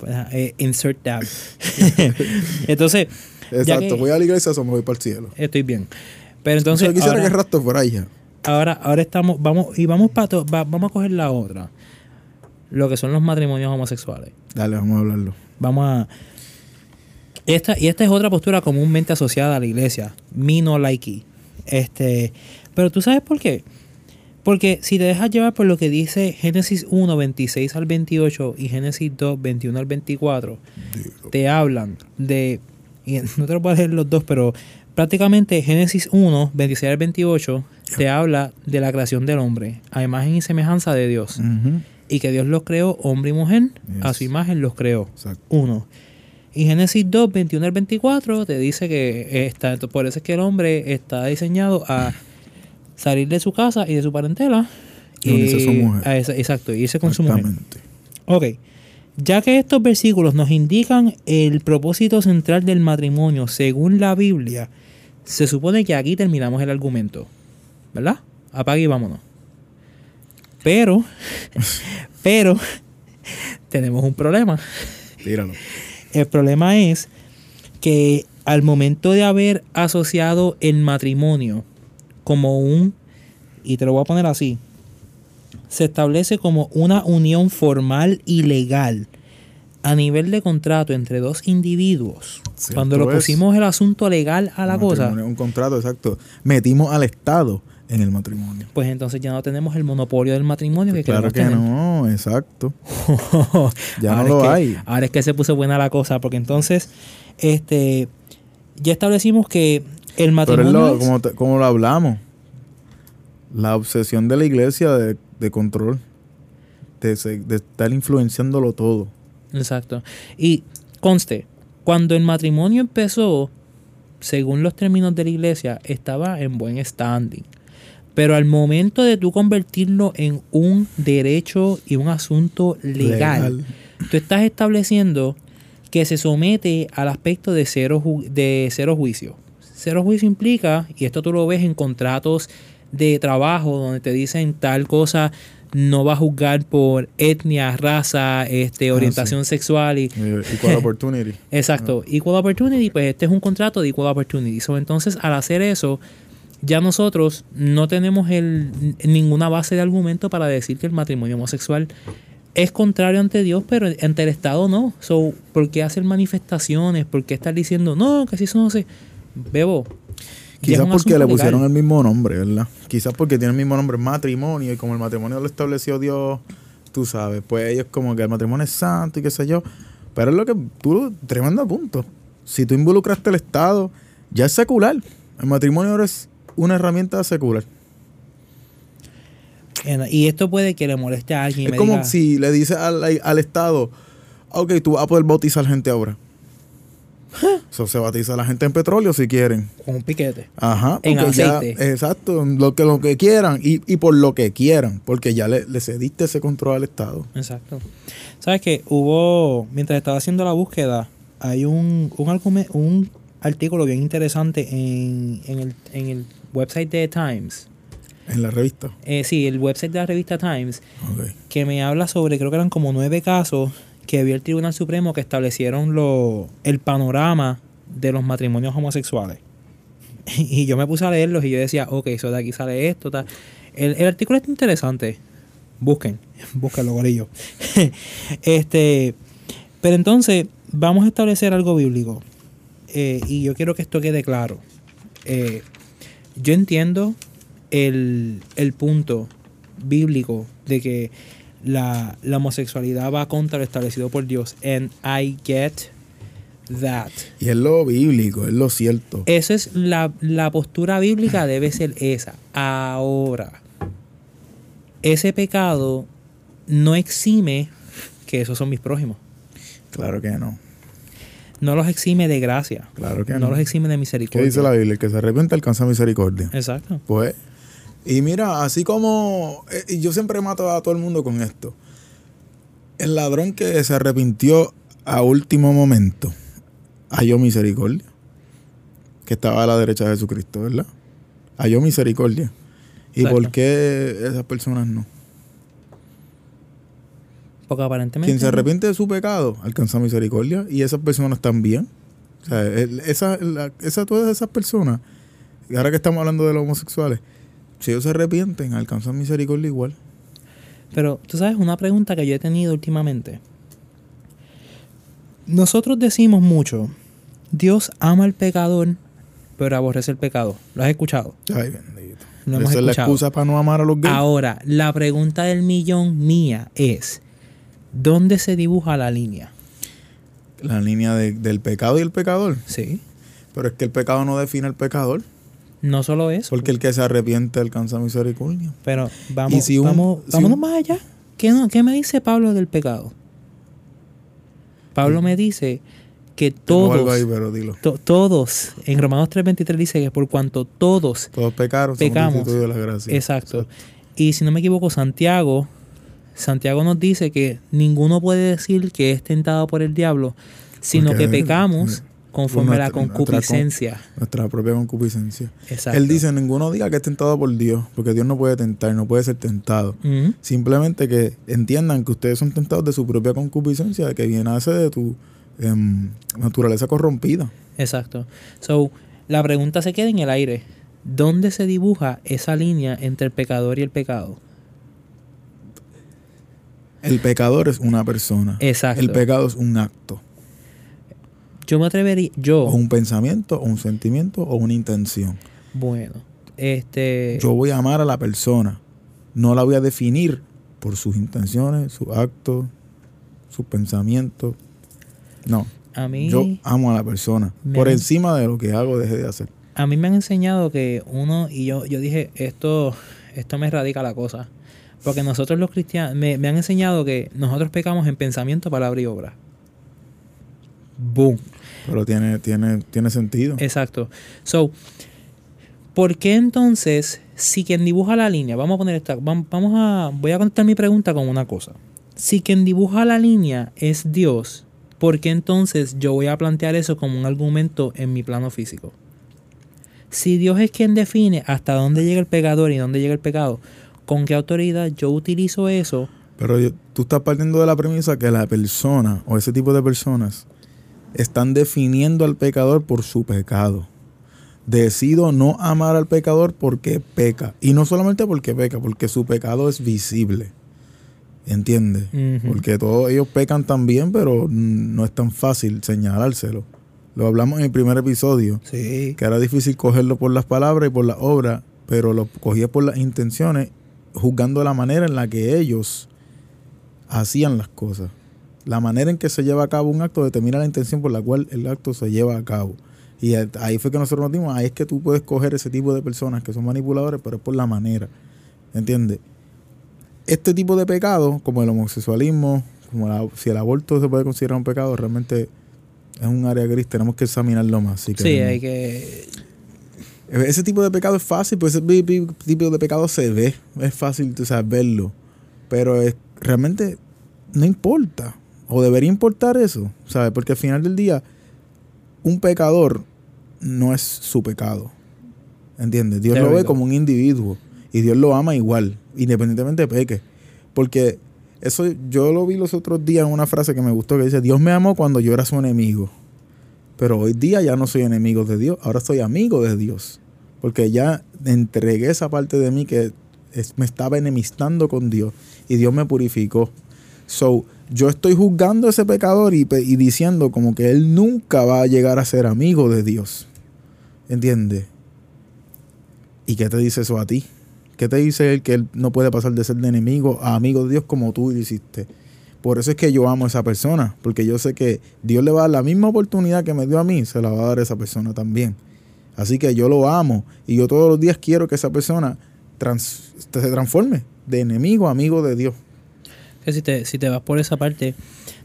Pues, eh, insert tab. *laughs* Entonces, Exacto. que Voy a la iglesia, o me voy para el cielo. estoy bien. Pero Entonces, entonces, quisiera ahora, que Rasto fuera allá. ahora, ahora estamos, vamos, y vamos para vamos a coger la otra. Lo que son los matrimonios homosexuales. Dale, vamos a hablarlo. Vamos a. Esta, y esta es otra postura comúnmente asociada a la iglesia. Me no likey. Este. Pero tú sabes por qué. Porque si te dejas llevar por lo que dice Génesis 1, 26 al 28 y Génesis 2, 21 al 24, te hablan de. Y no te lo a leer los dos, pero prácticamente Génesis 1, 26 al 28 te habla de la creación del hombre, a imagen y semejanza de Dios. Y que Dios los creó, hombre y mujer, a su imagen los creó. Exacto. Uno. Y Génesis 2, 21 al 24 te dice que está, por eso es que el hombre está diseñado a salir de su casa y de su parentela. Y unirse a su mujer. a esa- exacto, irse con su mujer. Exactamente. Ok. Ya que estos versículos nos indican el propósito central del matrimonio según la Biblia, se supone que aquí terminamos el argumento. ¿Verdad? Apague y vámonos. Pero, *laughs* pero, tenemos un problema. Tíralo. El problema es que al momento de haber asociado el matrimonio como un, y te lo voy a poner así, se establece como una unión formal y legal a nivel de contrato entre dos individuos. Cierto Cuando lo es. pusimos el asunto legal a la cosa, Un contrato, exacto. Metimos al Estado en el matrimonio. pues entonces ya no tenemos el monopolio del matrimonio que Claro queremos que tener. no, exacto. *laughs* Ya no lo es que- hay. Ahora es que se puso buena la cosa, porque entonces, este, ya establecimos que el Pero matrimonio lo, como, lo hablamos. La obsesión de la iglesia de, de control. De, estar influenciándolo todo. Exacto. Y conste, cuando el matrimonio empezó, según los términos de la iglesia, estaba en buen standing. Pero al momento de tú convertirlo en un derecho y un asunto legal, tú estás estableciendo que se somete al aspecto de cero, ju- de cero juicio. Cero juicio implica, y esto tú lo ves en contratos de trabajo donde te dicen tal cosa no va a juzgar por etnia, raza, este, Ah, orientación sexual y Equal *laughs* opportunity. Exacto. Equal Opportunity, pues este es un contrato de Equal Opportunity. So, entonces, al hacer eso, ya nosotros no tenemos el, ninguna base de argumento para decir que el matrimonio homosexual es contrario ante Dios, pero ante el Estado no. So, ¿Por qué hacer manifestaciones? ¿Por qué estar diciendo, no, que si eso no se... Bebo. Quizás porque le legal. pusieron el mismo nombre, ¿verdad? Quizás porque tiene el mismo nombre matrimonio y como el matrimonio lo estableció Dios, tú sabes, pues ellos como que el matrimonio es santo y qué sé yo. Pero es lo que tú, tremendo punto. Si tú involucraste el Estado, ya es secular. El matrimonio ahora es una herramienta secular. Y esto puede que le moleste a alguien. es me como diga, si le dices al, al Estado, ok, tú vas a poder bautizar gente ahora. Eso se bautiza la gente en petróleo si quieren. Con un piquete. Ajá, En ya- aceite. exacto, lo que, lo que quieran y, y por lo que quieran, porque ya le, le cediste ese control al Estado. Exacto. ¿Sabes que Hubo, mientras estaba haciendo la búsqueda, hay un, un, un artículo bien interesante en, en, el, en el website de Times. En la revista. Eh, sí, el website de la revista Times, que me habla sobre, creo que eran como nueve casos que vio el Tribunal Supremo que establecieron lo, el panorama de los matrimonios homosexuales. *laughs* Y yo me puse a leerlos y yo decía, ok, eso de aquí sale esto. tal. El, el artículo está interesante. Busquen, *laughs* búsquenlo, gorillo. *laughs* este, pero entonces, vamos a establecer algo bíblico. Eh, y yo quiero que esto quede claro. Eh, yo entiendo el, el punto bíblico de que la, la homosexualidad va contra lo establecido por Dios. And I get that. Y es lo bíblico, es lo cierto. Esa es la, la postura bíblica, *clears throat* debe ser esa. Ahora, ese pecado no exime que esos son mis prójimos. Claro que no. No los exime de gracia. Claro que No no. los exime de ¿Qué misericordia. dice la Biblia? El que se arrepiente alcanza misericordia. Exacto. Pues, y mira, así como eh, y yo siempre mato a todo el mundo con esto. El ladrón que se arrepintió a último momento halló misericordia. Que estaba a la derecha de Jesucristo, ¿verdad? Halló misericordia. ¿Y Exacto. por qué esas personas no? Porque aparentemente. Quien se arrepiente de su pecado alcanza misericordia y esas personas también. O sea, esa, la- esa- todas esas personas, y ahora que estamos hablando de los homosexuales, si ellos se arrepienten, alcanzan misericordia igual. Pero tú sabes, una pregunta que yo he tenido últimamente. Nosotros decimos mucho, Dios ama al pecador, pero aborrece el pecado. ¿Lo has escuchado? Ay, bendito. Lo hemos Esa es la excusa para no amar a los gays. Ahora, la pregunta del millón mía es, ¿dónde se dibuja la línea? La línea de- del pecado y el pecador. Sí. Pero es que el pecado no define al pecador. No solo eso, Porque el que se arrepiente alcanza misericordia. pero vamos, Y si un- vamos, si vámonos un- más allá. ¿Qué, no- qué me dice Pablo del pecado? Pablo me dice que todos, ahí, pero dilo. to- todos, en Romanos 3:23 dice que por cuanto todos Todos pecaron, Pecamos. de la gracia. Exacto. Y si no me equivoco, Santiago, Santiago nos dice que ninguno puede decir que es tentado por el diablo, sino Porque, que pecamos conforme a la nuestra concupiscencia. Nuestra propia concupiscencia. Exacto. Él dice, ninguno diga que es tentado por Dios, porque Dios no puede tentar, no puede ser tentado. Simplemente que entiendan que ustedes son tentados de su propia concupiscencia, que viene a de tu em, naturaleza corrompida. Exacto. So, la pregunta se queda en el aire. ¿Dónde se dibuja esa línea entre el pecador y el pecado? El pecador es una persona. Exacto. El pecado es un acto, Yo me atrevería, yo, o un pensamiento, o un sentimiento, o una intención. bueno, este, Yo voy a amar a la persona, no la voy a definir por sus intenciones, sus actos, sus pensamientos. No, a mí, yo amo a la persona por han- encima de lo que hago deje de hacer. a mí me han enseñado que uno, y yo, yo dije, esto, esto me radica la cosa. Porque nosotros los cristianos, me, me han enseñado que nosotros pecamos en pensamiento, palabra y obra. Boom. Pero tiene, tiene, tiene sentido. Exacto. So, ¿por qué entonces, si quien dibuja la línea, vamos a poner esta, vam- vamos a, voy a contestar mi pregunta con una cosa. Si quien dibuja la línea es Dios, ¿por qué entonces yo voy a plantear eso como un argumento en mi plano físico? Si Dios es quien define hasta dónde llega el pecador y dónde llega el pecado, ¿con qué autoridad yo utilizo eso? Pero yo- tú estás partiendo de la premisa que la persona o ese tipo de personas están definiendo al pecador por su pecado. Decido no amar al pecador porque peca. Y no solamente porque peca, porque su pecado es visible. ¿Entiendes? Porque todos ellos pecan también, pero no es tan fácil señalárselo. Lo hablamos en el primer episodio, Sí. que era difícil cogerlo por las palabras y por las obras, pero lo cogía por las intenciones, juzgando la manera en la que ellos hacían las cosas. La manera en que se lleva a cabo un acto determina la intención por la cual el acto se lleva a cabo. Y ahí fue que nosotros nos dimos, ahí es que tú puedes coger ese tipo de personas que son manipuladores, pero es por la manera. ¿Entiendes? Este tipo de pecado, como el homosexualismo, como la- si el aborto se puede considerar un pecado, realmente es un área gris, tenemos que examinarlo más. si Sí, hay que... Ese tipo de pecado es fácil, pues ese tipo de pecado se ve, es fácil tú sabes, verlo, pero es, realmente no importa, o debería importar eso, ¿sabes? Porque al final del día, un pecador no es su pecado, ¿entiendes? Dios lo ve como un individuo y Dios lo ama igual, independientemente peque, porque eso yo lo vi los otros días en una frase que me gustó que dice, Dios me amó cuando yo era su enemigo. Pero hoy día ya no soy enemigo de Dios, ahora soy amigo de Dios. Porque ya entregué esa parte de mí que es- me estaba enemistando con Dios y Dios me purificó. So, yo estoy juzgando a ese pecador y, diciendo como que él nunca va a llegar a ser amigo de Dios. ¿Entiendes? ¿Y qué te dice eso a ti? ¿Qué te dice él que él no puede pasar de ser de enemigo a amigo de Dios como tú hiciste? Por eso es que yo amo a esa persona, porque yo sé que Dios le va a dar la misma oportunidad que me dio a mí, se la va a dar a esa persona también. Así que yo lo amo y yo todos los días quiero que esa persona se transforme de enemigo a amigo de Dios. Que si te, si te vas por esa parte,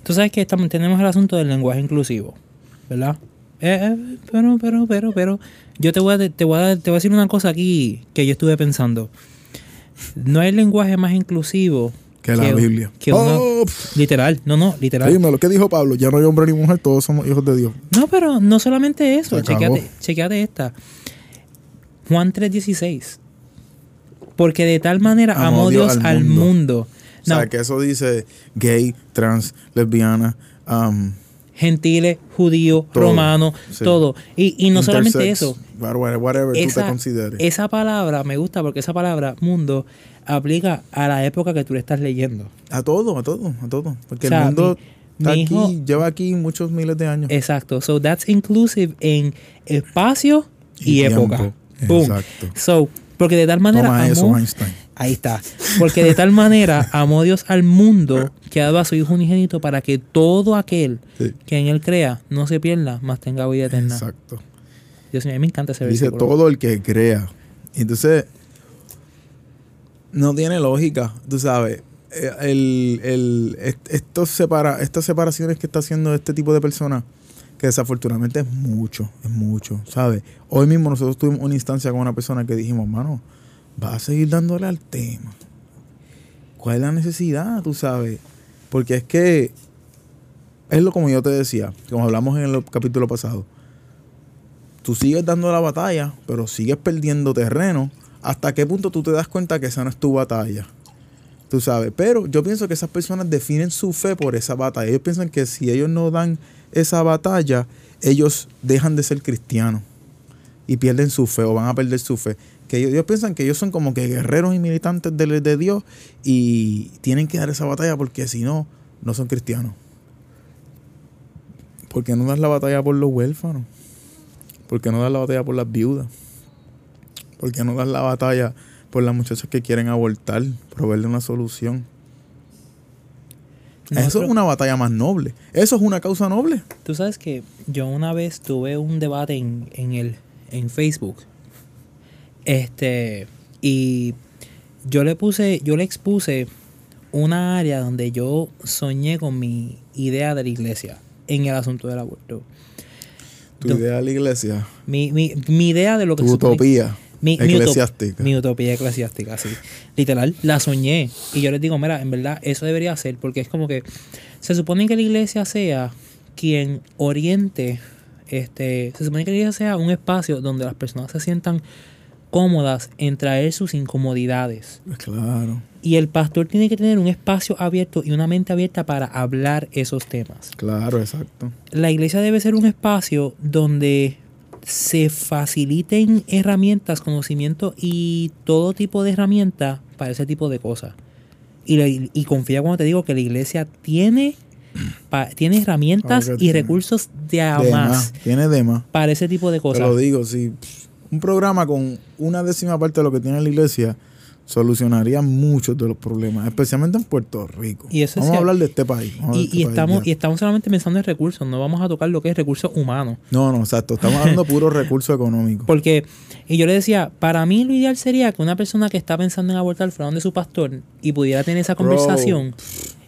tú sabes que estamos, tenemos el asunto del lenguaje inclusivo, ¿verdad? Eh, eh, pero, pero, pero, pero, yo te voy, a, te, voy a, te voy a decir una cosa aquí que yo estuve pensando. No hay lenguaje más inclusivo Que la Biblia. que Oh, literal, no, no, literal. dímelo, ¿qué dijo Pablo? Ya no hay hombre ni mujer, todos somos hijos de Dios. No, pero no solamente eso, chequeate, chequeate esta. Juan 3:16. Porque de tal manera amó, Dios al mundo. O sea, No, que eso dice gay, trans, lesbiana, um, gentiles, judíos, Todo, romanos, sí. todo. Y, y no solamente intersex, eso. Whatever, whatever tú te Esa, consideres. esa palabra me gusta porque esa palabra, mundo, aplica a la época que tú le estás leyendo. A todo, a todo, a todo. Porque O sea, el mundo mi- está aquí, hijo- lleva aquí muchos miles de años. Exacto. So that's inclusive en espacio y, Y época. Boom. Exacto. So, porque de tal manera Toma amó, eso, Einstein. Ahí está. Porque de tal manera amó Dios al mundo que ha dado a su Hijo unigénito para que todo aquel Sí. que en él crea no se pierda, mas tenga vida eterna. Exacto. Dios mío, a mí me encanta ese Dice versículo. todo el que crea. Entonces, no tiene lógica, tú sabes. Eh, El, el, est- estos separa, estas separaciones que está haciendo este tipo de personas, que desafortunadamente es mucho, es mucho, ¿sabes? Hoy mismo nosotros tuvimos una instancia con una persona que dijimos, mano, va a seguir dándole al tema. ¿Cuál es la necesidad, tú sabes? Porque es que, es lo como yo te decía, como hablamos en el capítulo pasado, tú sigues dando la batalla, pero sigues perdiendo terreno. ¿Hasta qué punto tú te das cuenta que esa no es tu batalla? Tú sabes, pero yo pienso que esas personas definen su fe por esa batalla. Ellos piensan que si ellos no dan esa batalla, ellos dejan de ser cristianos y pierden su fe o van a perder su fe. Que ellos, ellos piensan que ellos son como que guerreros y militantes de, de Dios y tienen que dar esa batalla porque si no, no son cristianos. ¿Por qué no das la batalla por los huérfanos? ¿Por qué no das la batalla por las viudas? ¿Por qué no das la batalla por las muchachas que quieren abortar? Proveerle una solución. Eso es una batalla más noble. Eso es una causa noble. Tú sabes que yo una vez tuve un debate en, en el en Facebook. Este y yo le puse, yo le expuse una área donde yo soñé con mi idea de la iglesia en el asunto del aborto. Tu Do- idea de la iglesia, Mi, mi, mi idea de lo que tu utopía mi, mi utop- eclesiástica. mi utopía eclesiástica, sí. Literal, la soñé. Y yo les digo, mira, en verdad, eso debería ser, porque es como que se supone que la iglesia sea quien oriente este, se supone que la iglesia sea un espacio donde las personas se sientan cómodas en traer sus incomodidades. Claro, Y el pastor tiene que tener un espacio abierto y una mente abierta para hablar esos temas. claro, exacto. La iglesia debe ser un espacio donde se faciliten herramientas, conocimiento y todo tipo de herramientas para ese tipo de cosas. Y, la- y confía cuando te digo que la iglesia tiene, pa- tiene herramientas y tiene. recursos de a De más más, tiene de más. para ese tipo de Te cosas. lo digo, si un programa con una décima parte de lo que tiene la iglesia solucionaría muchos de los problemas, especialmente en Puerto Rico. Y eso es vamos a hablar de este país. Y, este y estamos, y estamos solamente pensando en recursos, no vamos a tocar lo que es recursos humanos. No, no, exacto. Estamos hablando de puro recurso económico. Porque, y yo le decía, para mí lo ideal sería que una persona que está pensando en abortar fuera donde su pastor y pudiera tener esa Bro. conversación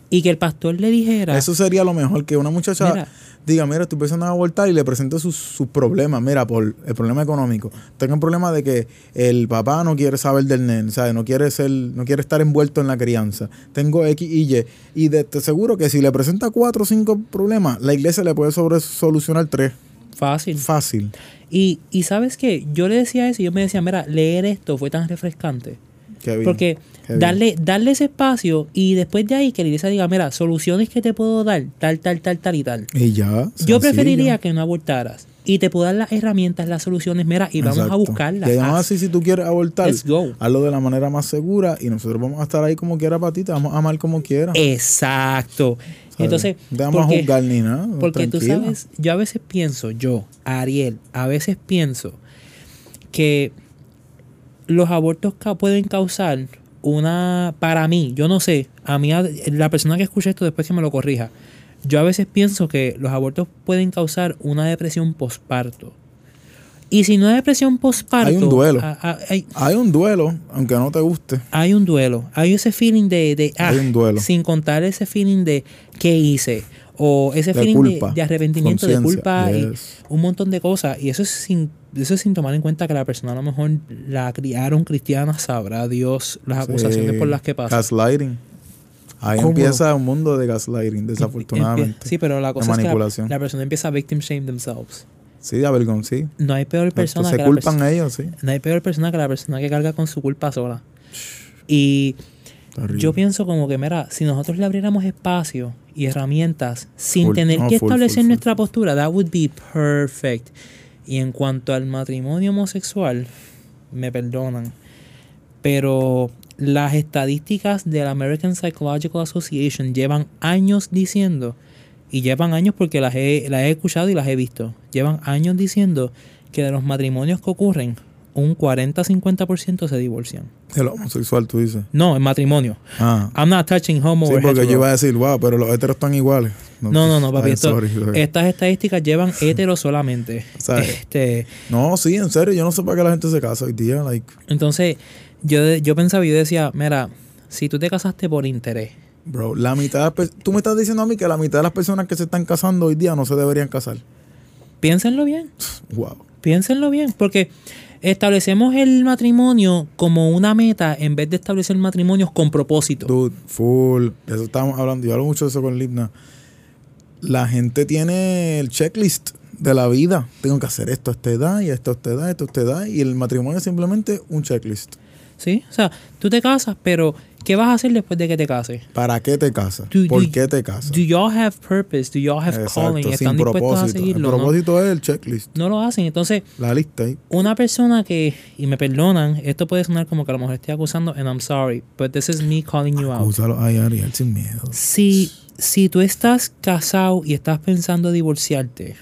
y que el pastor le dijera, Eso sería lo mejor, que una muchacha Mira. Diga, mira, estoy pensando en abortar y le presente sus, sus problemas. Mira, por el problema económico. Tengo un problema de que el papá no quiere saber del nene, ¿sabes? No quiere ser, no quiere estar envuelto en la crianza. Tengo X y Y. Y de, te aseguro que si le presenta cuatro o cinco problemas, la iglesia le puede sobre solucionar tres. fácil. Fácil. Y, y sabes qué, yo le decía eso y yo me decía, mira, leer esto fue tan refrescante. Qué bien. Porque. Darle, darle ese espacio y después de ahí que la iglesia diga, mira, soluciones que te puedo dar, tal, tal, tal, tal y tal. Y ya. Yo sencillo. preferiría que no abortaras. Y te puedo dar las herramientas, las soluciones, mira, y vamos a buscarlas. Y además, así, si tú quieres abortar, Let's go. hazlo de la manera más segura y nosotros vamos a estar ahí como quiera para ti, te vamos a amar como quiera. Exacto. ¿sabes? Entonces, te vamos a porque- juzgar ni nada. Porque tú sabes, yo a veces pienso, yo, Ariel, a veces pienso que los abortos ca- pueden causar una, para mí, yo no sé, a mí, la persona que escuche esto después que me lo corrija, yo a veces pienso que los abortos pueden causar una depresión posparto. Y si no hay depresión posparto, Hay un duelo. a- a- hay, Hay un duelo, aunque no te guste. hay un duelo, hay ese feeling de, de ah, Hay un duelo. sin contar ese feeling de qué hice o ese De feeling de- culpa, de, arrepentimiento, de culpa y un montón de cosas y eso es sin eso es sin tomar en cuenta que la persona a lo mejor la criaron cristiana, sabrá Dios las acusaciones Sí, por las que pasan. Gaslighting. Ahí ¿Cómo? empieza un mundo de gaslighting, desafortunadamente. Sí, pero la de cosa es que la, persona empieza a victim shame themselves. Sí, de avergon, sí. No hay peor persona que la culpan perso- ellos, sí. no hay peor persona que la persona que carga con su culpa sola. Y Terrible. Yo pienso como que, mira, si nosotros le abriéramos espacio y herramientas sin Full. tener que full, establecer full. nuestra postura, that would be perfect. Y en cuanto al matrimonio homosexual, me perdonan, pero las estadísticas de la American Psychological Association llevan años diciendo, y llevan años porque las he, las he escuchado y las he visto, llevan años diciendo que de los matrimonios que ocurren, un 40-50% se divorcian. El homosexual, tú dices. No, en matrimonio. Ah. I'm not touching homo Sí, or porque yo iba a decir, wow, pero los heteros están iguales. No, no, no, papi. ay, esto- sorry, sorry. estas estadísticas llevan *laughs* hetero solamente. O sea, Este, No, sí, en serio, yo no sé para qué la gente se casa hoy día. Like, entonces, yo, yo pensaba, yo decía, mira, si tú te casaste por interés, bro, la mitad de las pe- Tú me estás diciendo a mí que la mitad de las personas que se están casando hoy día no se deberían casar. piénsenlo bien, Wow. piénsenlo bien, porque establecemos el matrimonio como una meta en vez de establecer matrimonios con propósito. Dude, full. Eso estábamos hablando. Yo hablo mucho de eso con Lipna. La gente tiene el checklist de la vida. Tengo que hacer esto a esta edad y esto a esta edad, esto a esta edad. Y el matrimonio es simplemente un checklist. ¿Sí? O sea, tú te casas, pero ¿qué vas a hacer después de que te cases? ¿Para qué te casas? Do- ¿Por do- qué te casas? Do y'all have purpose? Do y'all have calling? ¿Están sin dispuestos a propósito. El seguirlo? no? propósito es el checklist. no lo hacen. Entonces, La lista ahí. una persona que, y me perdonan, esto puede sonar como que a lo mejor estoy acusando, and I'm sorry, but this is me calling you out. Úsalo ahí, Ariel, sin miedo. Si, si tú estás casado y estás pensando divorciarte,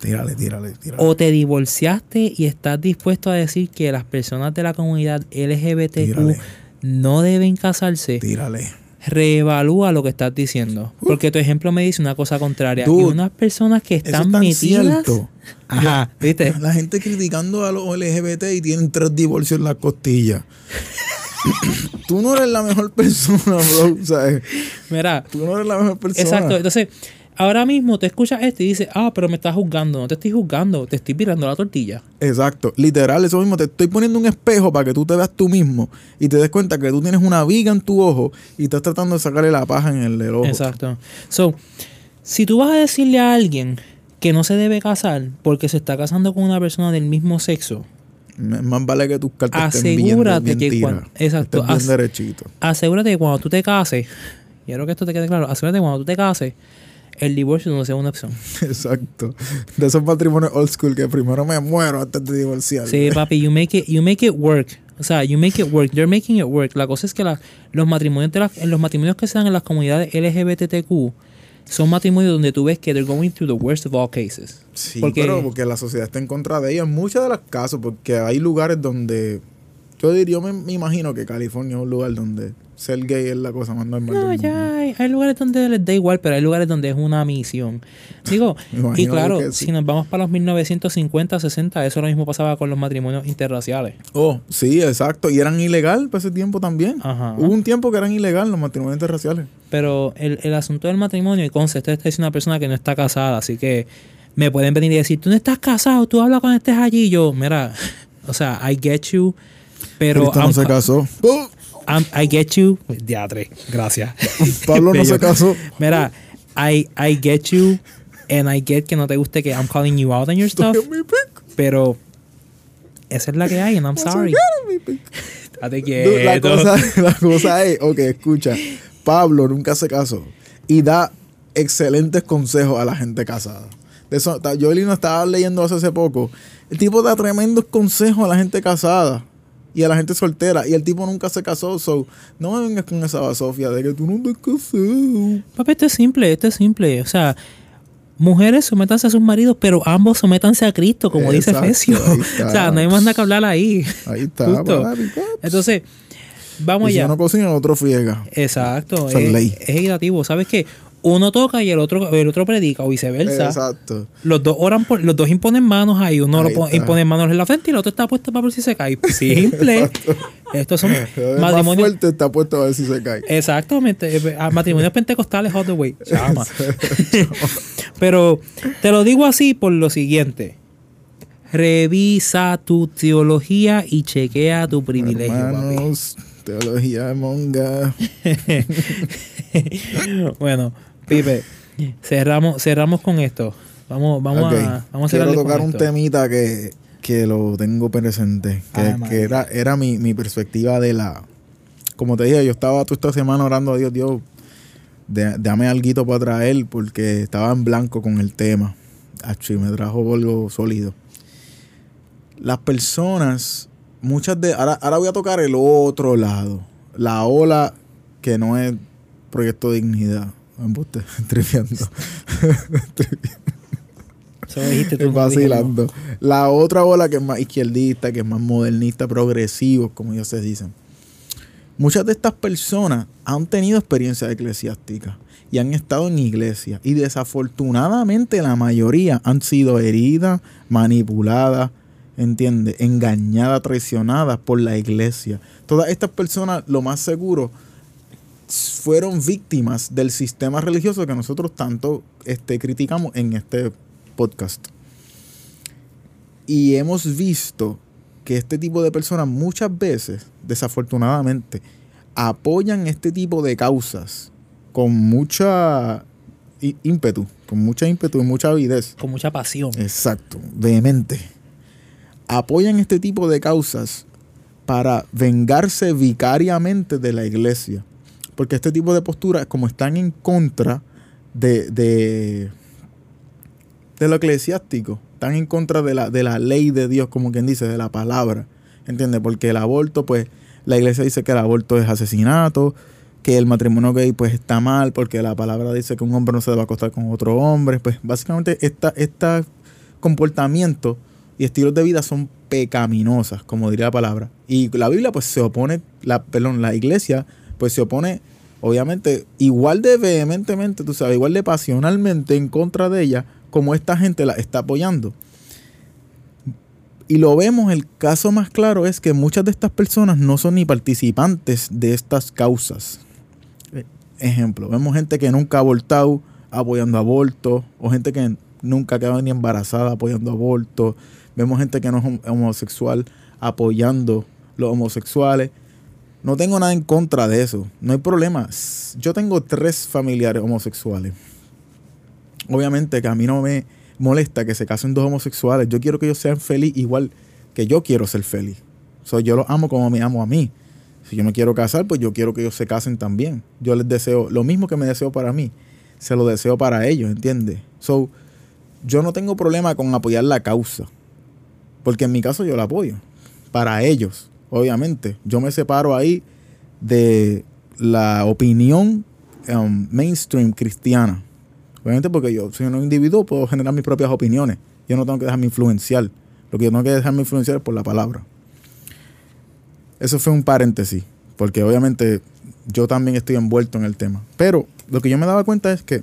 Tírale, tírale, tírale. o te divorciaste y estás dispuesto a decir que las personas de la comunidad LGBTQ Tírale. No deben casarse, Tírale. reevalúa lo que estás diciendo. Porque tu ejemplo me dice una cosa contraria. y Dude, unas personas que están es tan metidas. cierto. *laughs* Ajá, ¿viste? *laughs* La gente criticando a los LGBT y tienen tres divorcios en la costilla. *laughs* Tú no eres la mejor persona, bro. ¿sabes? Mira, Tú no eres la mejor persona. Exacto. Entonces, ahora mismo te escuchas esto y dices, ah, pero me estás juzgando. No te estoy juzgando, te estoy virando la tortilla. Exacto. Literal, eso mismo. Te estoy poniendo un espejo para que tú te veas tú mismo y te des cuenta que tú tienes una viga en tu ojo y estás tratando de sacarle la paja en el del ojo. Exacto. So, si tú vas a decirle a alguien que no se debe casar porque se está casando con una persona del mismo sexo, Más vale que tus cartas estén bien, asegúrate bien que cuando, exacto, bien as- derechito. asegúrate que cuando tú te cases, quiero que esto te quede claro, asegúrate que cuando tú te cases, el divorcio no sea una opción. *laughs* Exacto. De esos matrimonios old school que primero me muero antes de divorciar. Sí, papi, you make it, you make it work. O sea, you make it work. They're making it work. La cosa es que la- los matrimonios de los matrimonios que se dan en las comunidades LGBTQ son matrimonios donde tú ves que they're going through the worst of all cases. Sí, Porque- pero porque la sociedad está en contra de ella en muchos de los casos, porque hay lugares donde yo diría, yo me, me imagino que California es un lugar donde ser gay es la cosa más normal No, del mundo. ya hay, hay lugares donde les da igual, pero hay lugares donde es una misión. Digo, *laughs* y claro, sí. si nos vamos para los 1950, 60, eso lo mismo pasaba con los matrimonios interraciales. Oh, sí, exacto. Y eran ilegal para ese tiempo también. Ajá. Hubo un tiempo que eran ilegal los matrimonios interraciales. Pero el, el asunto del matrimonio, y conste, esta es una persona que no está casada, así que me pueden venir y decir, tú no estás casado, tú hablas cuando estés allí. Y yo, mira, *laughs* o sea, I get you, pero Cristo no se casó. *laughs* Oh, I'm- I get you. Diatre, gracias. *laughs* Pablo no se casó. Mira, I, I get you, and I get que no te guste que I'm calling you out on your stuff, pero esa es la que hay, and I'm sorry. Dude, La cosa, *laughs* la cosa es, ok, escucha, Pablo nunca se casó y da excelentes consejos a la gente casada. De eso, yo estaba leyendo hace, hace poco. El tipo da tremendos consejos a la gente casada y a la gente soltera. Y el tipo nunca se casó. So, no me vengas con esa basofia de que tú no te casado. Papi, esto es simple, esto es simple. O sea, mujeres sométanse a sus maridos, pero ambos sométanse a Cristo, como dice Exacto, está. *laughs* o sea, no hay más nada que hablar ahí. Ahí está, papi. Entonces, vamos Y si allá. uno cocina, otro friega. Exacto. Es es, ley. es equitativo. ¿Sabes qué? Uno toca y el otro, el otro predica, o viceversa. Exacto. Los dos oran por, los dos imponen manos ahí, uno lo Ahí está. impone manos en la frente y el otro está puesto para ver si se cae. Simple. Estos son *laughs* El más matrimonios. fuerte está puesto a ver si se cae. Exactamente, eh, a matrimonios pentecostales all the way. Chama. *laughs* Pero te lo digo así por lo siguiente. Revisa tu teología y chequea tu privilegio. papi. Hermanos, teología monga. *laughs* bueno, Pipe, cerramos, cerramos con esto. Vamos, vamos a, vamos a Quiero tocar un temita que, que lo tengo presente. Que, Ay, que María. era, era mi, mi perspectiva de la. Como te dije, yo estaba toda esta semana orando a Dios, Dios, de- dame algo para traer, porque estaba en blanco con el tema. Achi, me trajo algo sólido. Las personas, muchas de. Ahora, ahora voy a tocar el otro lado. La ola que no es Proyecto Dignidad. Embuste, *laughs* triviando. *laughs* Eso lo dijiste tú, Es no dije yo. vacilando. La otra ola que es más izquierdista, que es más modernista, progresivo, como ellos se dicen. Muchas de estas personas han tenido experiencias eclesiásticas y han estado en iglesia. Y desafortunadamente la mayoría han sido heridas, manipuladas, ¿entiendes? Engañadas, traicionadas por la iglesia. Todas estas personas, lo más seguro, fueron víctimas del sistema religioso que nosotros tanto este, criticamos en este podcast. Y hemos visto que este tipo de personas muchas veces, desafortunadamente, apoyan este tipo de causas con mucha ímpetu, con mucha ímpetu y mucha avidez. Con mucha pasión. Exacto, vehemente. Apoyan este tipo de causas para vengarse vicariamente de la iglesia. Porque este tipo de posturas, como están en contra de, de, de lo eclesiástico, están en contra de la, de la ley de Dios, como quien dice, de la palabra. ¿Entiendes? Porque el aborto, pues, la iglesia dice que el aborto es asesinato, que el matrimonio gay, pues, está mal, porque la palabra dice que un hombre no se debe acostar con otro hombre. Pues, básicamente, esta, esta comportamiento y estilos de vida son pecaminosas, como diría la palabra. Y la Biblia, pues, se opone, la, perdón, la iglesia, pues, se opone, obviamente, igual de vehementemente, tú sabes, igual de pasionalmente en contra de ella, como esta gente la está apoyando. Y lo vemos, el caso más claro es que muchas de estas personas no son ni participantes de estas causas. Eh, Ejemplo, vemos gente que nunca ha abortado apoyando aborto, o gente que nunca ha quedado ni embarazada apoyando aborto. Vemos gente que no es hom- homosexual apoyando los homosexuales. No tengo nada en contra de eso, no hay problema. Yo tengo tres familiares homosexuales. Obviamente que a mí no me molesta que se casen dos homosexuales. Yo quiero que ellos sean felices igual que yo quiero ser feliz. So, yo los amo como me amo a mí. Si yo me quiero casar, pues yo quiero que ellos se casen también. Yo les deseo lo mismo que me deseo para mí, se lo deseo para ellos, ¿entiendes? So, yo no tengo problema con apoyar la causa, porque en mi caso yo la apoyo, para ellos, obviamente. Yo me separo ahí de la opinión um, mainstream cristiana. Obviamente porque yo soy un individuo, puedo generar mis propias opiniones. Yo no tengo que dejarme influenciar. Lo que yo tengo que dejarme influenciar es por la palabra. Eso fue un paréntesis, porque obviamente yo también estoy envuelto en el tema. Pero lo que yo me daba cuenta es que,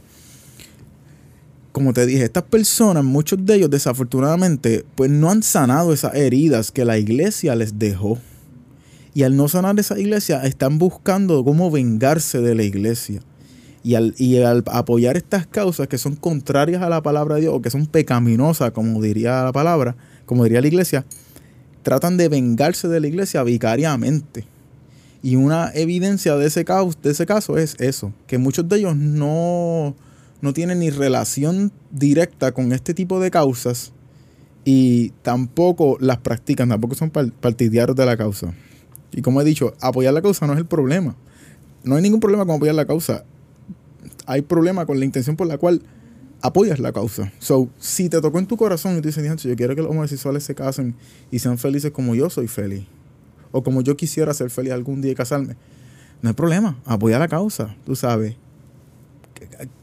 como te dije, estas personas, muchos de ellos desafortunadamente, pues no han sanado esas heridas que la iglesia les dejó. Y al no sanar esa iglesia, están buscando cómo vengarse de la iglesia. Y al, y al apoyar estas causas que son contrarias a la palabra de Dios o que son pecaminosas, como diría la palabra, como diría la iglesia, tratan de vengarse de la iglesia vicariamente. Y una evidencia de ese, caso, de ese caso es eso, que muchos de ellos no, no tienen ni relación directa con este tipo de causas y tampoco las practican, tampoco son partidarios de la causa. Y como he dicho, apoyar la causa no es el problema. No hay ningún problema con apoyar la causa. Hay problema con la intención por la cual apoyas la causa. So, si te tocó en tu corazón y tú dices, yo quiero que los homosexuales se casen y sean felices como yo soy feliz, o como yo quisiera ser feliz algún día y casarme, no hay problema, apoya la causa, tú sabes.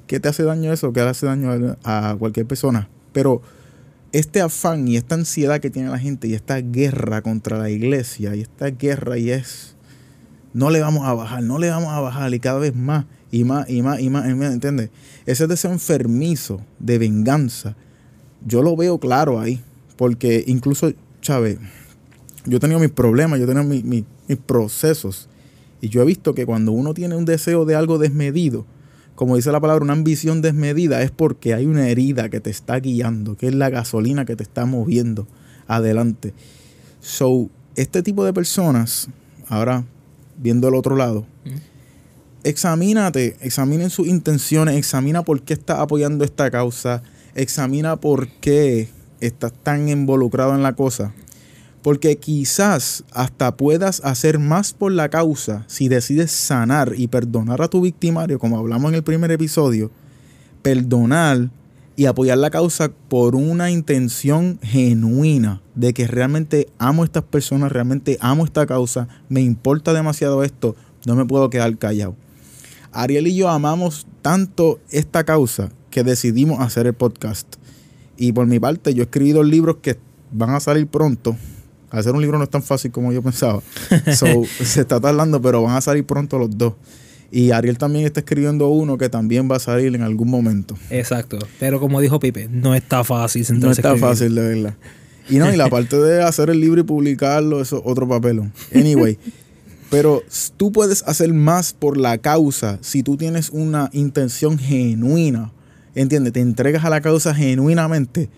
¿Qué te hace daño eso? ¿Qué le hace daño a cualquier persona? Pero este afán y esta ansiedad que tiene la gente y esta guerra contra la iglesia y esta guerra y es, no le vamos a bajar, no le vamos a bajar y cada vez más y más y más y más, ¿entiendes? Ese deseo enfermizo de venganza, yo lo veo claro ahí, porque incluso, Chávez, yo he tenido mis problemas, yo he tenido mis, procesos, y yo he visto que cuando uno tiene un deseo de algo desmedido, como dice la palabra, una ambición desmedida, es porque hay una herida que te está guiando, que es la gasolina que te está moviendo adelante. So, este tipo de personas, ahora viendo el otro lado, examínate, examinen sus intenciones, examina por qué estás apoyando esta causa, examina por qué estás tan involucrado en la cosa. Porque quizás hasta puedas hacer más por la causa si decides sanar y perdonar a tu victimario, como hablamos en el primer episodio, perdonar y apoyar la causa por una intención genuina de que realmente amo a estas personas, realmente amo esta causa, me importa demasiado esto, no me puedo quedar callado. Ariel y yo amamos tanto esta causa que decidimos hacer el podcast. Y por mi parte, yo he escrito libros que van a salir pronto. Hacer un libro no es tan fácil como yo pensaba. *laughs* se está tardando, pero van a salir pronto los dos. Y Ariel también está escribiendo uno que también va a salir en algún momento. Exacto. Pero como dijo Pipe, no está fácil No está fácil, de verdad. Y no, y la *laughs* parte de hacer el libro y publicarlo, eso es otro papelón. Anyway, pero tú puedes hacer más por la causa si tú tienes una intención genuina. ¿Entiendes? Te entregas a la causa genuinamente.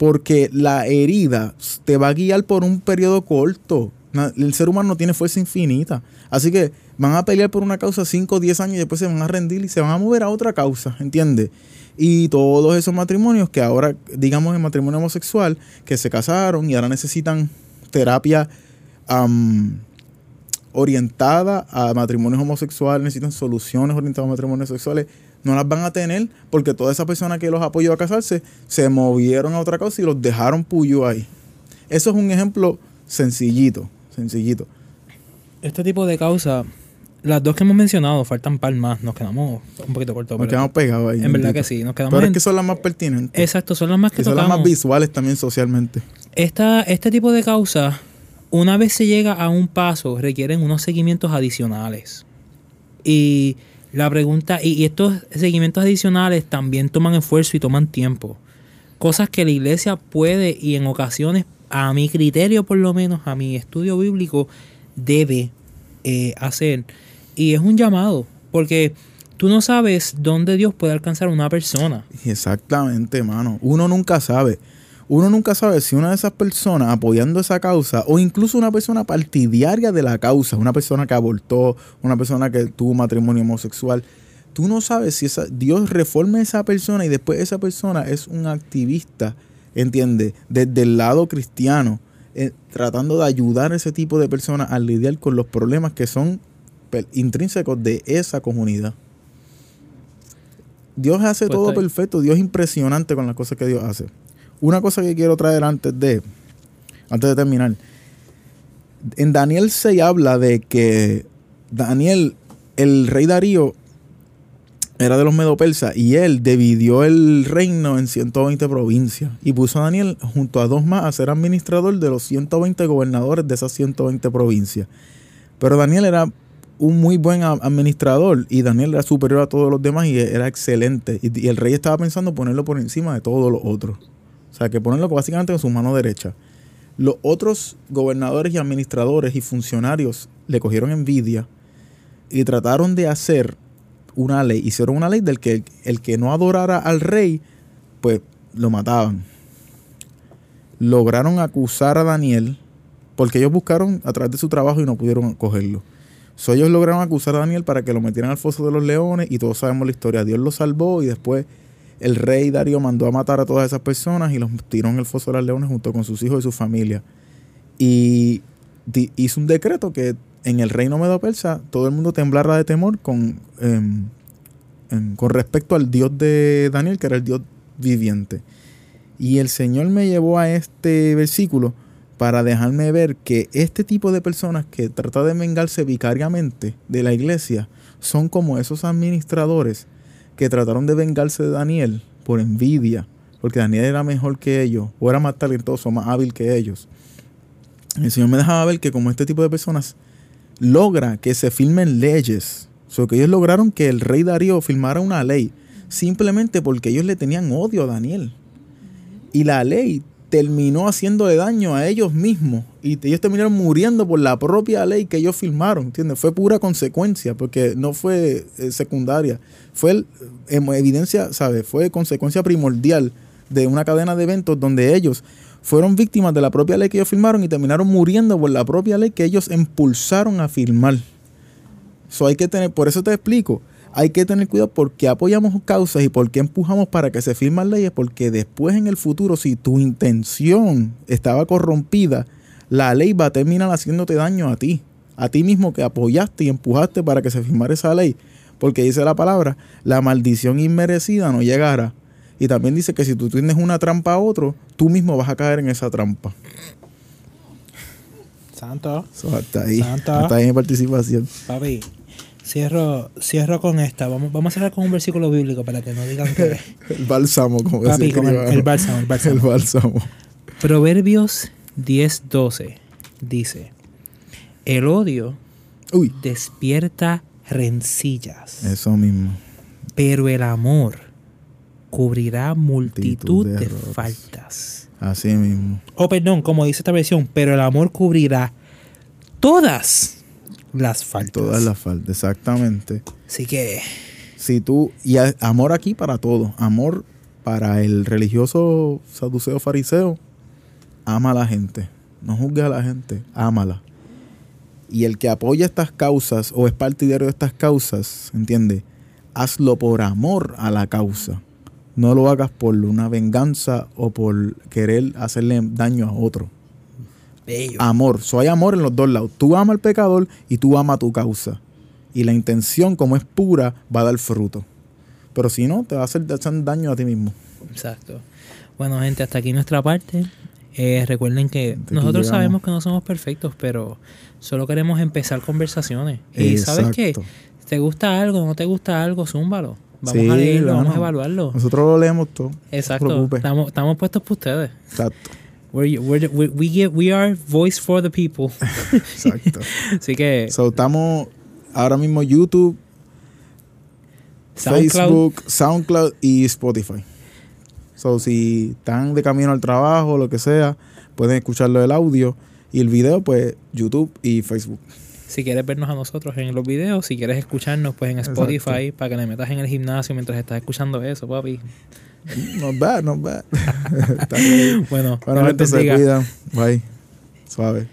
Porque la herida te va a guiar por un periodo corto. El ser humano no tiene fuerza infinita. Así que van a pelear por una causa 5 o 10 años y después se van a rendir y se van a mover a otra causa. ¿Entiendes? Y todos esos matrimonios que ahora, digamos, el matrimonio homosexual, que se casaron y ahora necesitan terapia orientada a matrimonios homosexuales, necesitan soluciones orientadas a matrimonios sexuales, no las van a tener porque toda esa persona que los apoyó a casarse se movieron a otra cosa y los dejaron puyo ahí. Eso es un ejemplo sencillito, sencillito. Este tipo de causa, las dos que hemos mencionado, faltan par más, nos quedamos un poquito cortos. Nos quedamos pegados ahí. En verdad que sí, nos quedamos. Pero es que son las más pertinentes. Exacto, son las más que y son las más visuales también socialmente. Esta, este tipo de causa una vez se llega a un paso, requieren unos seguimientos adicionales. Y la pregunta, y, estos seguimientos adicionales también toman esfuerzo y toman tiempo. Cosas que la iglesia puede y en ocasiones, a mi criterio por lo menos, a mi estudio bíblico, debe eh, hacer. Y es un llamado, porque tú no sabes dónde Dios puede alcanzar a una persona. Exactamente, hermano. Uno nunca sabe uno nunca sabe si una de esas personas apoyando esa causa o incluso una persona partidaria de la causa, una persona que abortó, una persona que tuvo matrimonio homosexual, tú no sabes si esa, Dios reforma a esa persona y después esa persona es un activista, ¿entiendes? Desde el lado cristiano, eh, tratando de ayudar a ese tipo de personas a lidiar con los problemas que son intrínsecos de esa comunidad. Dios hace Pues todo perfecto, Dios es impresionante con las cosas que Dios hace. Una cosa que quiero traer antes de, antes de terminar. En Daniel 6 habla de que Daniel, el rey Darío, era de los medo-persas y él dividió el reino en 120 provincias y puso a Daniel junto a dos más a ser administrador de los 120 gobernadores de esas 120 provincias. Pero Daniel era un muy buen administrador y Daniel era superior a todos los demás y era excelente. Y el rey estaba pensando ponerlo por encima de todos los otros. O sea, que ponerlo básicamente en su mano derecha. Los otros gobernadores y administradores y funcionarios le cogieron envidia y trataron de hacer una ley. Hicieron una ley del que el, el que no adorara al rey, pues lo mataban. Lograron acusar a Daniel porque ellos buscaron a través de su trabajo y no pudieron cogerlo. So, ellos lograron acusar a Daniel para que lo metieran al foso de los leones y todos sabemos la historia. Dios lo salvó y después el rey Darío mandó a matar a todas esas personas y los tiró en el foso de los leones junto con sus hijos y su familia. Y hizo un decreto que en el reino medo persa todo el mundo temblara de temor con, em, em, con respecto al Dios de Daniel, que era el Dios viviente. Y el Señor me llevó a este versículo para dejarme ver que este tipo de personas que tratan de vengarse vicariamente de la iglesia son como esos administradores que trataron de vengarse de Daniel por envidia, porque Daniel era mejor que ellos, o era más talentoso, más hábil que ellos. El Señor me dejaba ver que como este tipo de personas logra que se firmen leyes, o que ellos lograron que el rey Darío firmara una ley, simplemente porque ellos le tenían odio a Daniel. Y la ley terminó haciéndole daño a ellos mismos. Y ellos terminaron muriendo por la propia ley que ellos firmaron. ¿Entiendes? Fue pura consecuencia, porque no fue eh, secundaria. Fue em, evidencia, ¿sabes? Fue consecuencia primordial de una cadena de eventos donde ellos fueron víctimas de la propia ley que ellos firmaron y terminaron muriendo por la propia ley que ellos impulsaron a firmar. Hay que tener, por eso te explico, hay que tener cuidado porque apoyamos causas y por qué empujamos para que se firmen leyes, porque después en el futuro, si tu intención estaba corrompida, la ley va a terminar haciéndote daño a ti, a ti mismo que apoyaste y empujaste para que se firmara esa ley, porque dice la palabra, la maldición inmerecida no llegará. Y también dice que si tú tienes una trampa a otro, tú mismo vas a caer en esa trampa. Santo, So, hasta ahí, Santa. hasta ahí mi participación. papi. Cierro, cierro con esta. Vamos, vamos a cerrar con un versículo bíblico para que no digan que. *laughs* El bálsamo, como Papi, con el, el bálsamo, el bálsamo. El bálsamo. Proverbios 10:12 dice: El odio Uy, despierta rencillas, eso mismo. pero el amor cubrirá multitud Multitud de faltas. Así mismo. O perdón, como dice esta versión, pero el amor cubrirá todas las faltas. Todas las faltas, exactamente. Así que, Si tú, y a- amor aquí para todo. Amor para el religioso saduceo fariseo. Ama a la gente. No juzgue a la gente. Ámala. Y el que apoya estas causas o es partidario de estas causas, ¿entiendes? Hazlo por amor a la causa. No lo hagas por una venganza o por querer hacerle daño a otro. Bello. amor. So, hay amor en los dos lados. Tú amas al pecador y tú amas tu causa. Y la intención, como es pura, va a dar fruto. Pero si no, te va a hacer, daño a ti mismo. Exacto. Bueno, gente, hasta aquí nuestra parte. Eh, recuerden que nosotros sabemos que no somos perfectos, pero solo queremos empezar conversaciones. Y sabes qué, Exacto. te gusta algo, no te gusta algo, zúmbalo. Vamos Sí, a leerlo, vamos a evaluarlo. Nosotros lo leemos todo. No Exacto. preocupe. Estamos, estamos puestos por ustedes. Exacto. We're, we're, we, we, give- we are voice for the people. *laughs* Exacto. *laughs* Así que so, estamos ahora mismo YouTube, SoundCloud, Facebook, SoundCloud y Spotify. So, si están de camino al trabajo, lo que sea, pueden escucharlo el audio. Y el video, pues, YouTube y Facebook. si quieres vernos a nosotros en los videos, si quieres escucharnos, pues en Exacto. Spotify, para que le metas en el gimnasio mientras estás escuchando eso, papi. Not bad, not bad. Bueno, Bueno, gente, se cuidan. Bye. Suave.